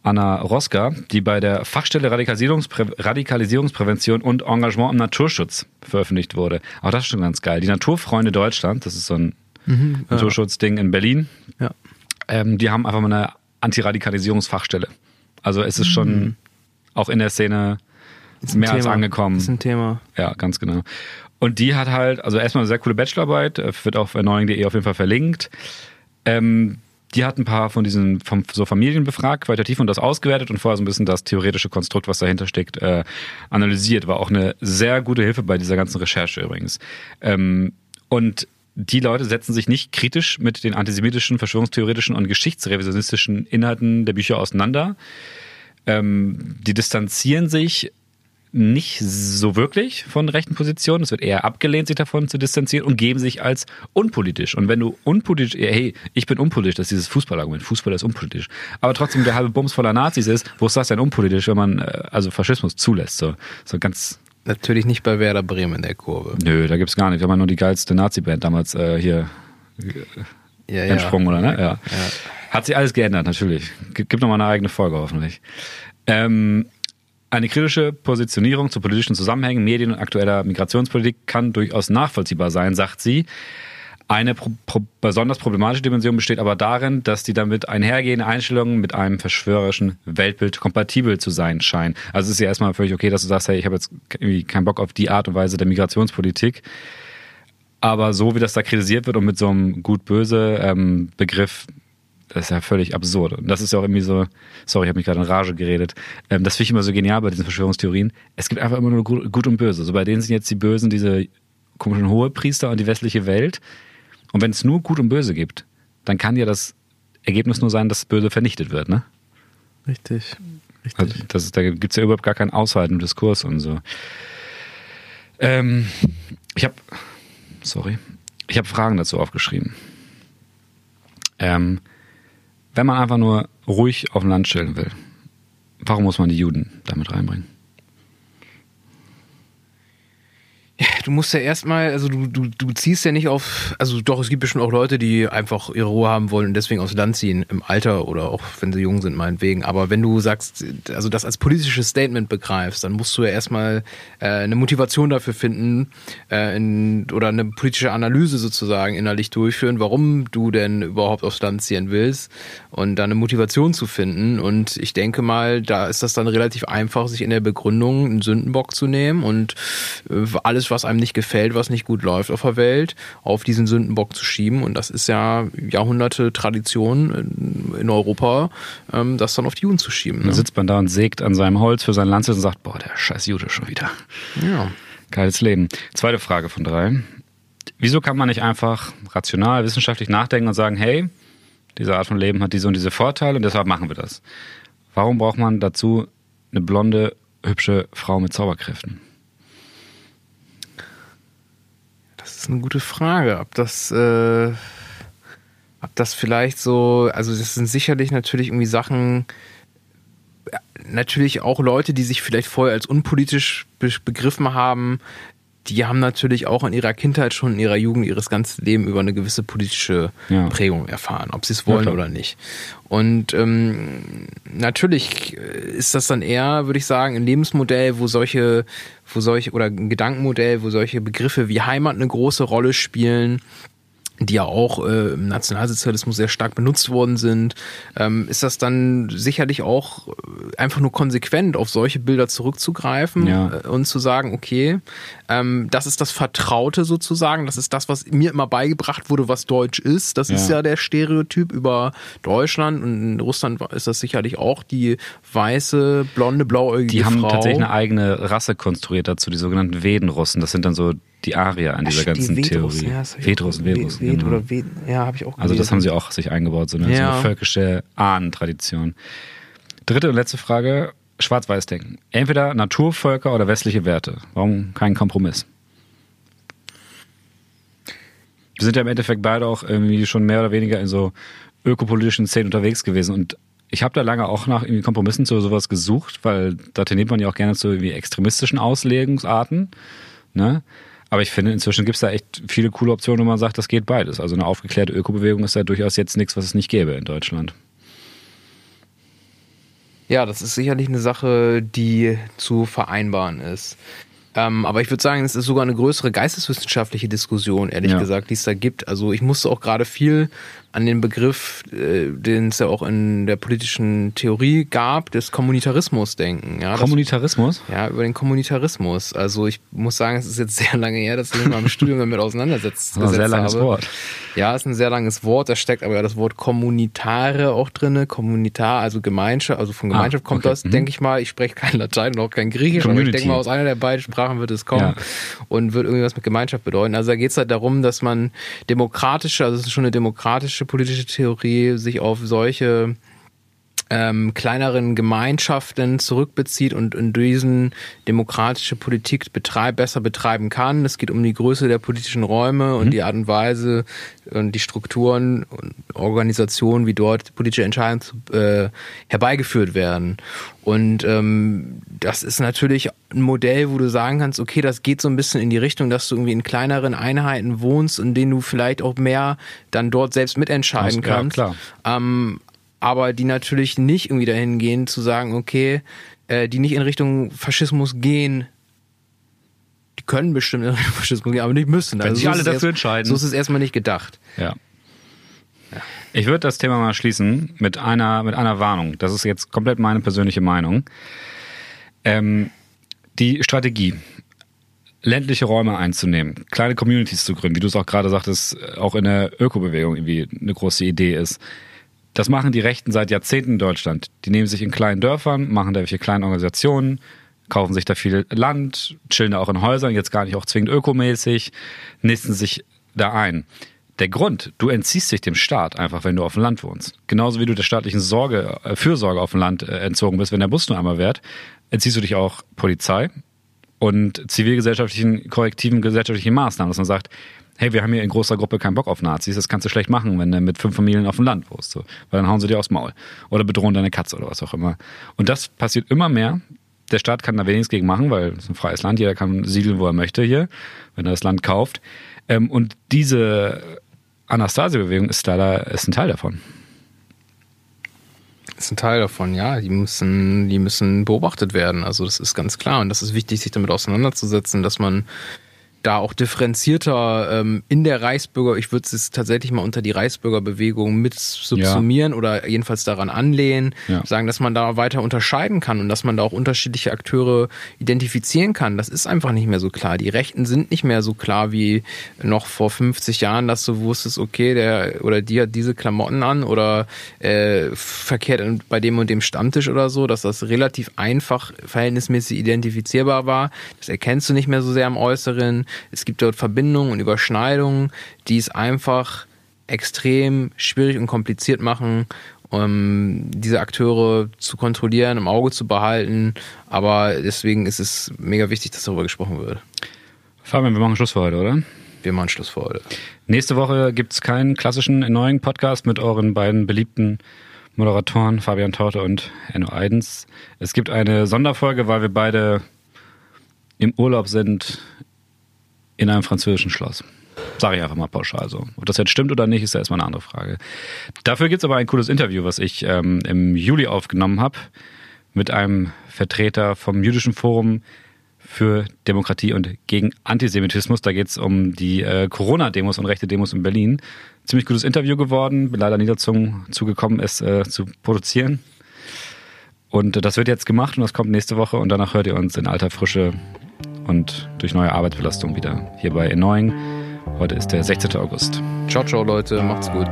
Anna Roska, die bei der Fachstelle Radikalisierungsprä Radikalisierungsprävention und Engagement im Naturschutz veröffentlicht wurde. Auch das ist schon ganz geil. Die Naturfreunde Deutschland, das ist so ein Naturschutzding in Berlin, Ja. ähm, die haben einfach mal eine Antiradikalisierungsfachstelle. Also es ist schon auch in der Szene mehr als angekommen. Ist ein Thema. Ja, ganz genau. Und die hat halt, also erstmal eine sehr coole Bachelorarbeit, äh, wird auf erneuing.de auf jeden Fall verlinkt. Ähm, die hat ein paar von diesen vom, so Familien befragt, qualitativ und das ausgewertet und vorher so ein bisschen das theoretische Konstrukt, was dahinter steckt, äh, analysiert. War auch eine sehr gute Hilfe bei dieser ganzen Recherche übrigens. Ähm, und die Leute setzen sich nicht kritisch mit den antisemitischen, verschwörungstheoretischen und geschichtsrevisionistischen Inhalten der Bücher auseinander. Ähm, die distanzieren sich nicht so wirklich von rechten Positionen. Es wird eher abgelehnt, sich davon zu distanzieren und geben sich als unpolitisch. Und wenn du unpolitisch, hey, ich bin unpolitisch, das ist dieses Fußballargument. Fußball ist unpolitisch. Aber trotzdem der halbe Bums voller Nazis ist, wo ist das denn unpolitisch, wenn man äh, also Faschismus zulässt? So, so ganz, Natürlich nicht bei Werder Bremen in der Kurve. nö, da gibt's gar nicht. Wir haben ja nur die geilste Nazi-Band damals äh, hier Ja, entsprungen, oder ne? Ja. Ja. Hat sich alles geändert, natürlich. Gibt, gibt nochmal eine eigene Folge, hoffentlich. Ähm, eine kritische Positionierung zu politischen Zusammenhängen, Medien und aktueller Migrationspolitik kann durchaus nachvollziehbar sein, sagt sie. Eine pro pro besonders problematische Dimension besteht aber darin, dass die damit einhergehende Einstellungen mit einem verschwörerischen Weltbild kompatibel zu sein scheinen. Also es ist ja erstmal völlig okay, dass du sagst, hey, ich habe jetzt irgendwie keinen Bock auf die Art und Weise der Migrationspolitik. Aber so wie das da kritisiert wird und mit so einem gut-böse ähm, Begriff, das ist ja völlig absurd. Und das ist ja auch irgendwie so, sorry, ich habe mich gerade in Rage geredet. Ähm, das finde ich immer so genial bei diesen Verschwörungstheorien. Es gibt einfach immer nur Gut und Böse. So bei denen sind jetzt die Bösen diese komischen Hohepriester und die westliche Welt. Und wenn es nur Gut und Böse gibt, dann kann ja das Ergebnis nur sein, dass Böse vernichtet wird, ne? Richtig. Richtig. Also das da gibt es ja überhaupt gar keinen Aushalten im Diskurs und so. Ähm, ich habe, sorry, ich habe Fragen dazu aufgeschrieben. Ähm, wenn man einfach nur ruhig auf dem Land chillen will, warum muss man die Juden damit reinbringen? Du musst ja erstmal, also du, du, du ziehst ja nicht auf, also doch, es gibt bestimmt auch Leute, die einfach ihre Ruhe haben wollen und deswegen aufs Land ziehen, im Alter oder auch wenn sie jung sind, meinetwegen. Aber wenn du sagst, also das als politisches Statement begreifst, dann musst du ja erstmal äh, eine Motivation dafür finden äh, in, oder eine politische Analyse sozusagen innerlich durchführen, warum du denn überhaupt aufs Land ziehen willst und dann eine Motivation zu finden. Und ich denke mal, da ist das dann relativ einfach, sich in der Begründung einen Sündenbock zu nehmen und äh, alles, was einem nicht gefällt, was nicht gut läuft auf der Welt, auf diesen Sündenbock zu schieben. Und das ist ja Jahrhunderte Tradition in, Europa, ähm, das dann auf die Juden zu schieben. Dann Ne? sitzt man da und sägt an seinem Holz für sein Landsitz und sagt, boah, der scheiß Jude schon wieder. Ja. Geiles Leben. Zweite Frage von drei. Wieso kann man nicht einfach rational, wissenschaftlich nachdenken und sagen, hey, diese Art von Leben hat diese und diese Vorteile und deshalb machen wir das? Warum braucht man dazu eine blonde, hübsche Frau mit Zauberkräften? Das ist eine gute Frage. Ob das, äh, ob das vielleicht so, also das sind sicherlich natürlich irgendwie Sachen, ja, natürlich auch Leute, die sich vielleicht vorher als unpolitisch be begriffen haben, die haben natürlich auch in ihrer Kindheit schon, in ihrer Jugend, ihres ganzen Leben über eine gewisse politische Ja. Prägung erfahren, ob sie es wollen klar. oder nicht. Und ähm, natürlich ist das dann eher, würde ich sagen, ein Lebensmodell, wo solche, wo solche, oder ein Gedankenmodell, wo solche Begriffe wie Heimat eine große Rolle spielen, die ja auch äh, im Nationalsozialismus sehr stark benutzt worden sind, ähm, ist das dann sicherlich auch äh, einfach nur konsequent auf solche Bilder zurückzugreifen Ja. äh, und zu sagen, okay, ähm, das ist das Vertraute sozusagen, das ist das, was mir immer beigebracht wurde, was Deutsch ist. Das ist Ja. ja der Stereotyp über Deutschland und in Russland ist das sicherlich auch die weiße, blonde, blauäugige Die haben Frau. tatsächlich eine eigene Rasse konstruiert dazu, die sogenannten Vedenrussen. Das sind dann so die Arier an dieser Ach, die ganzen Vedrussen, Theorie. Ja, Vedrussen, Vedrussen, Ved genau. oder Ved ja, habe ich auch Also das gelesen. haben sie auch sich eingebaut, so eine, so Ja. eine völkische Ahnentradition. Dritte und letzte Frage, Schwarz-Weiß-Denken. Entweder Naturvölker oder westliche Werte. Warum kein Kompromiss? Wir sind ja im Endeffekt beide auch irgendwie schon mehr oder weniger in so ökopolitischen Szenen unterwegs gewesen und ich habe da lange auch nach irgendwie Kompromissen zu sowas gesucht, weil da tendiert man ja auch gerne zu irgendwie extremistischen Auslegungsarten. Ne? Aber ich finde, inzwischen gibt es da echt viele coole Optionen, wo man sagt, das geht beides. Also eine aufgeklärte Ökobewegung ist ja durchaus jetzt nichts, was es nicht gäbe in Deutschland. Ja, das ist sicherlich eine Sache, die zu vereinbaren ist. Ähm, aber ich würde sagen, es ist sogar eine größere geisteswissenschaftliche Diskussion, ehrlich Ja. gesagt, die es da gibt. Also ich musste auch gerade viel an den Begriff, äh, den es ja auch in der politischen Theorie gab, des Kommunitarismus denken. Ja, das Kommunitarismus? Ja, über den Kommunitarismus. Also ich muss sagen, es ist jetzt sehr lange her, dass ich mich mal im Studium damit auseinandersetzt Das ist ein sehr langes habe. Wort. Ja, ist ein sehr langes Wort. Da steckt aber ja das Wort Kommunitare auch drinne. Kommunitar, also Gemeinschaft, also von Gemeinschaft Ah, kommt okay. das, Mhm. denke ich mal. Ich spreche kein Latein und auch kein Griechisch, aber ich Community. denke mal, aus einer der beiden Sprachen wird es kommen Ja. und wird irgendwas mit Gemeinschaft bedeuten. Also da geht es halt darum, dass man demokratische, also es ist schon eine demokratische politische Theorie, sich auf solche ähm, kleineren Gemeinschaften zurückbezieht und in diesen demokratische Politik betreib, besser betreiben kann. Es geht um die Größe der politischen Räume und die Art und Weise und die Strukturen und Organisationen, wie dort politische Entscheidungen äh, herbeigeführt werden. Und ähm, das ist natürlich ein Modell, wo du sagen kannst, okay, das geht so ein bisschen in die Richtung, dass du irgendwie in kleineren Einheiten wohnst, in denen du vielleicht auch mehr dann dort selbst mitentscheiden Ja, kannst. klar. Ähm, aber die natürlich nicht irgendwie dahin gehen zu sagen, okay, äh, die nicht in Richtung Faschismus gehen. Die können bestimmt in Richtung Faschismus gehen, aber nicht müssen. Wenn sich so alle dafür erst- entscheiden. So ist es erstmal nicht gedacht. Ja. Ich würde das Thema mal schließen mit einer, mit einer Warnung. Das ist jetzt komplett meine persönliche Meinung. Ähm, die Strategie, ländliche Räume einzunehmen, kleine Communities zu gründen, wie du es auch gerade sagtest, auch in der Ökobewegung irgendwie eine große Idee ist. Das machen die Rechten seit Jahrzehnten in Deutschland. Die nehmen sich in kleinen Dörfern, machen da welche kleinen Organisationen, kaufen sich da viel Land, chillen da auch in Häusern, jetzt gar nicht auch zwingend ökomäßig, nisten sich da ein. Der Grund, du entziehst dich dem Staat einfach, wenn du auf dem Land wohnst. Genauso wie du der staatlichen Sorge, äh, Fürsorge auf dem Land äh, entzogen bist, wenn der Bus nur einmal wehrt, entziehst du dich auch Polizei und zivilgesellschaftlichen, korrektiven gesellschaftlichen Maßnahmen, dass man sagt, hey, wir haben hier in großer Gruppe keinen Bock auf Nazis, das kannst du schlecht machen, wenn du mit fünf Familien auf dem Land wohnst, so. weil dann hauen sie dir aufs Maul oder bedrohen deine Katze oder was auch immer. Und das passiert immer mehr. Der Staat kann da wenig gegen machen, weil es ein freies Land, jeder kann siedeln, wo er möchte hier, wenn er das Land kauft. Ähm, und diese Anastasia-Bewegung ist leider ist ein Teil davon. Ist ein Teil davon, ja. Die müssen, die müssen beobachtet werden. Also das ist ganz klar. Und das ist wichtig, sich damit auseinanderzusetzen, dass man da auch differenzierter ähm, in der Reichsbürger, ich würde es tatsächlich mal unter die Reichsbürgerbewegung mit subsumieren oder jedenfalls daran anlehnen, Ja. sagen, dass man da weiter unterscheiden kann und dass man da auch unterschiedliche Akteure identifizieren kann. Das ist einfach nicht mehr so klar. Die Rechten sind nicht mehr so klar wie noch vor 50 Jahren, dass du wusstest, okay, der oder die hat diese Klamotten an oder äh, verkehrt bei dem und dem Stammtisch oder so, dass das relativ einfach verhältnismäßig identifizierbar war. Das erkennst du nicht mehr so sehr am Äußeren. Es gibt dort Verbindungen und Überschneidungen, die es einfach extrem schwierig und kompliziert machen, um diese Akteure zu kontrollieren, im Auge zu behalten. Aber deswegen ist es mega wichtig, dass darüber gesprochen wird. Fabian, wir machen Schluss für heute, oder? Wir machen Schluss für heute. Nächste Woche gibt es keinen klassischen neuen Podcast mit euren beiden beliebten Moderatoren Fabian Torte und Enno Eidens. Es gibt eine Sonderfolge, weil wir beide im Urlaub sind in einem französischen Schloss. Sage ich einfach mal pauschal so. Ob das jetzt stimmt oder nicht, ist ja erstmal eine andere Frage. Dafür gibt es aber ein cooles Interview, was ich ähm, im Juli aufgenommen habe mit einem Vertreter vom Jüdischen Forum für Demokratie und gegen Antisemitismus. Da geht es um die äh, Corona-Demos und rechte Demos in Berlin. Ziemlich gutes Interview geworden, bin leider nie dazu zugekommen, es äh, zu produzieren. Und äh, das wird jetzt gemacht und das kommt nächste Woche und danach hört ihr uns in alter Frische und durch neue Arbeitsbelastung wieder hier bei Annoying. Heute ist der 16. August. Ciao, ciao, Leute. Macht's gut.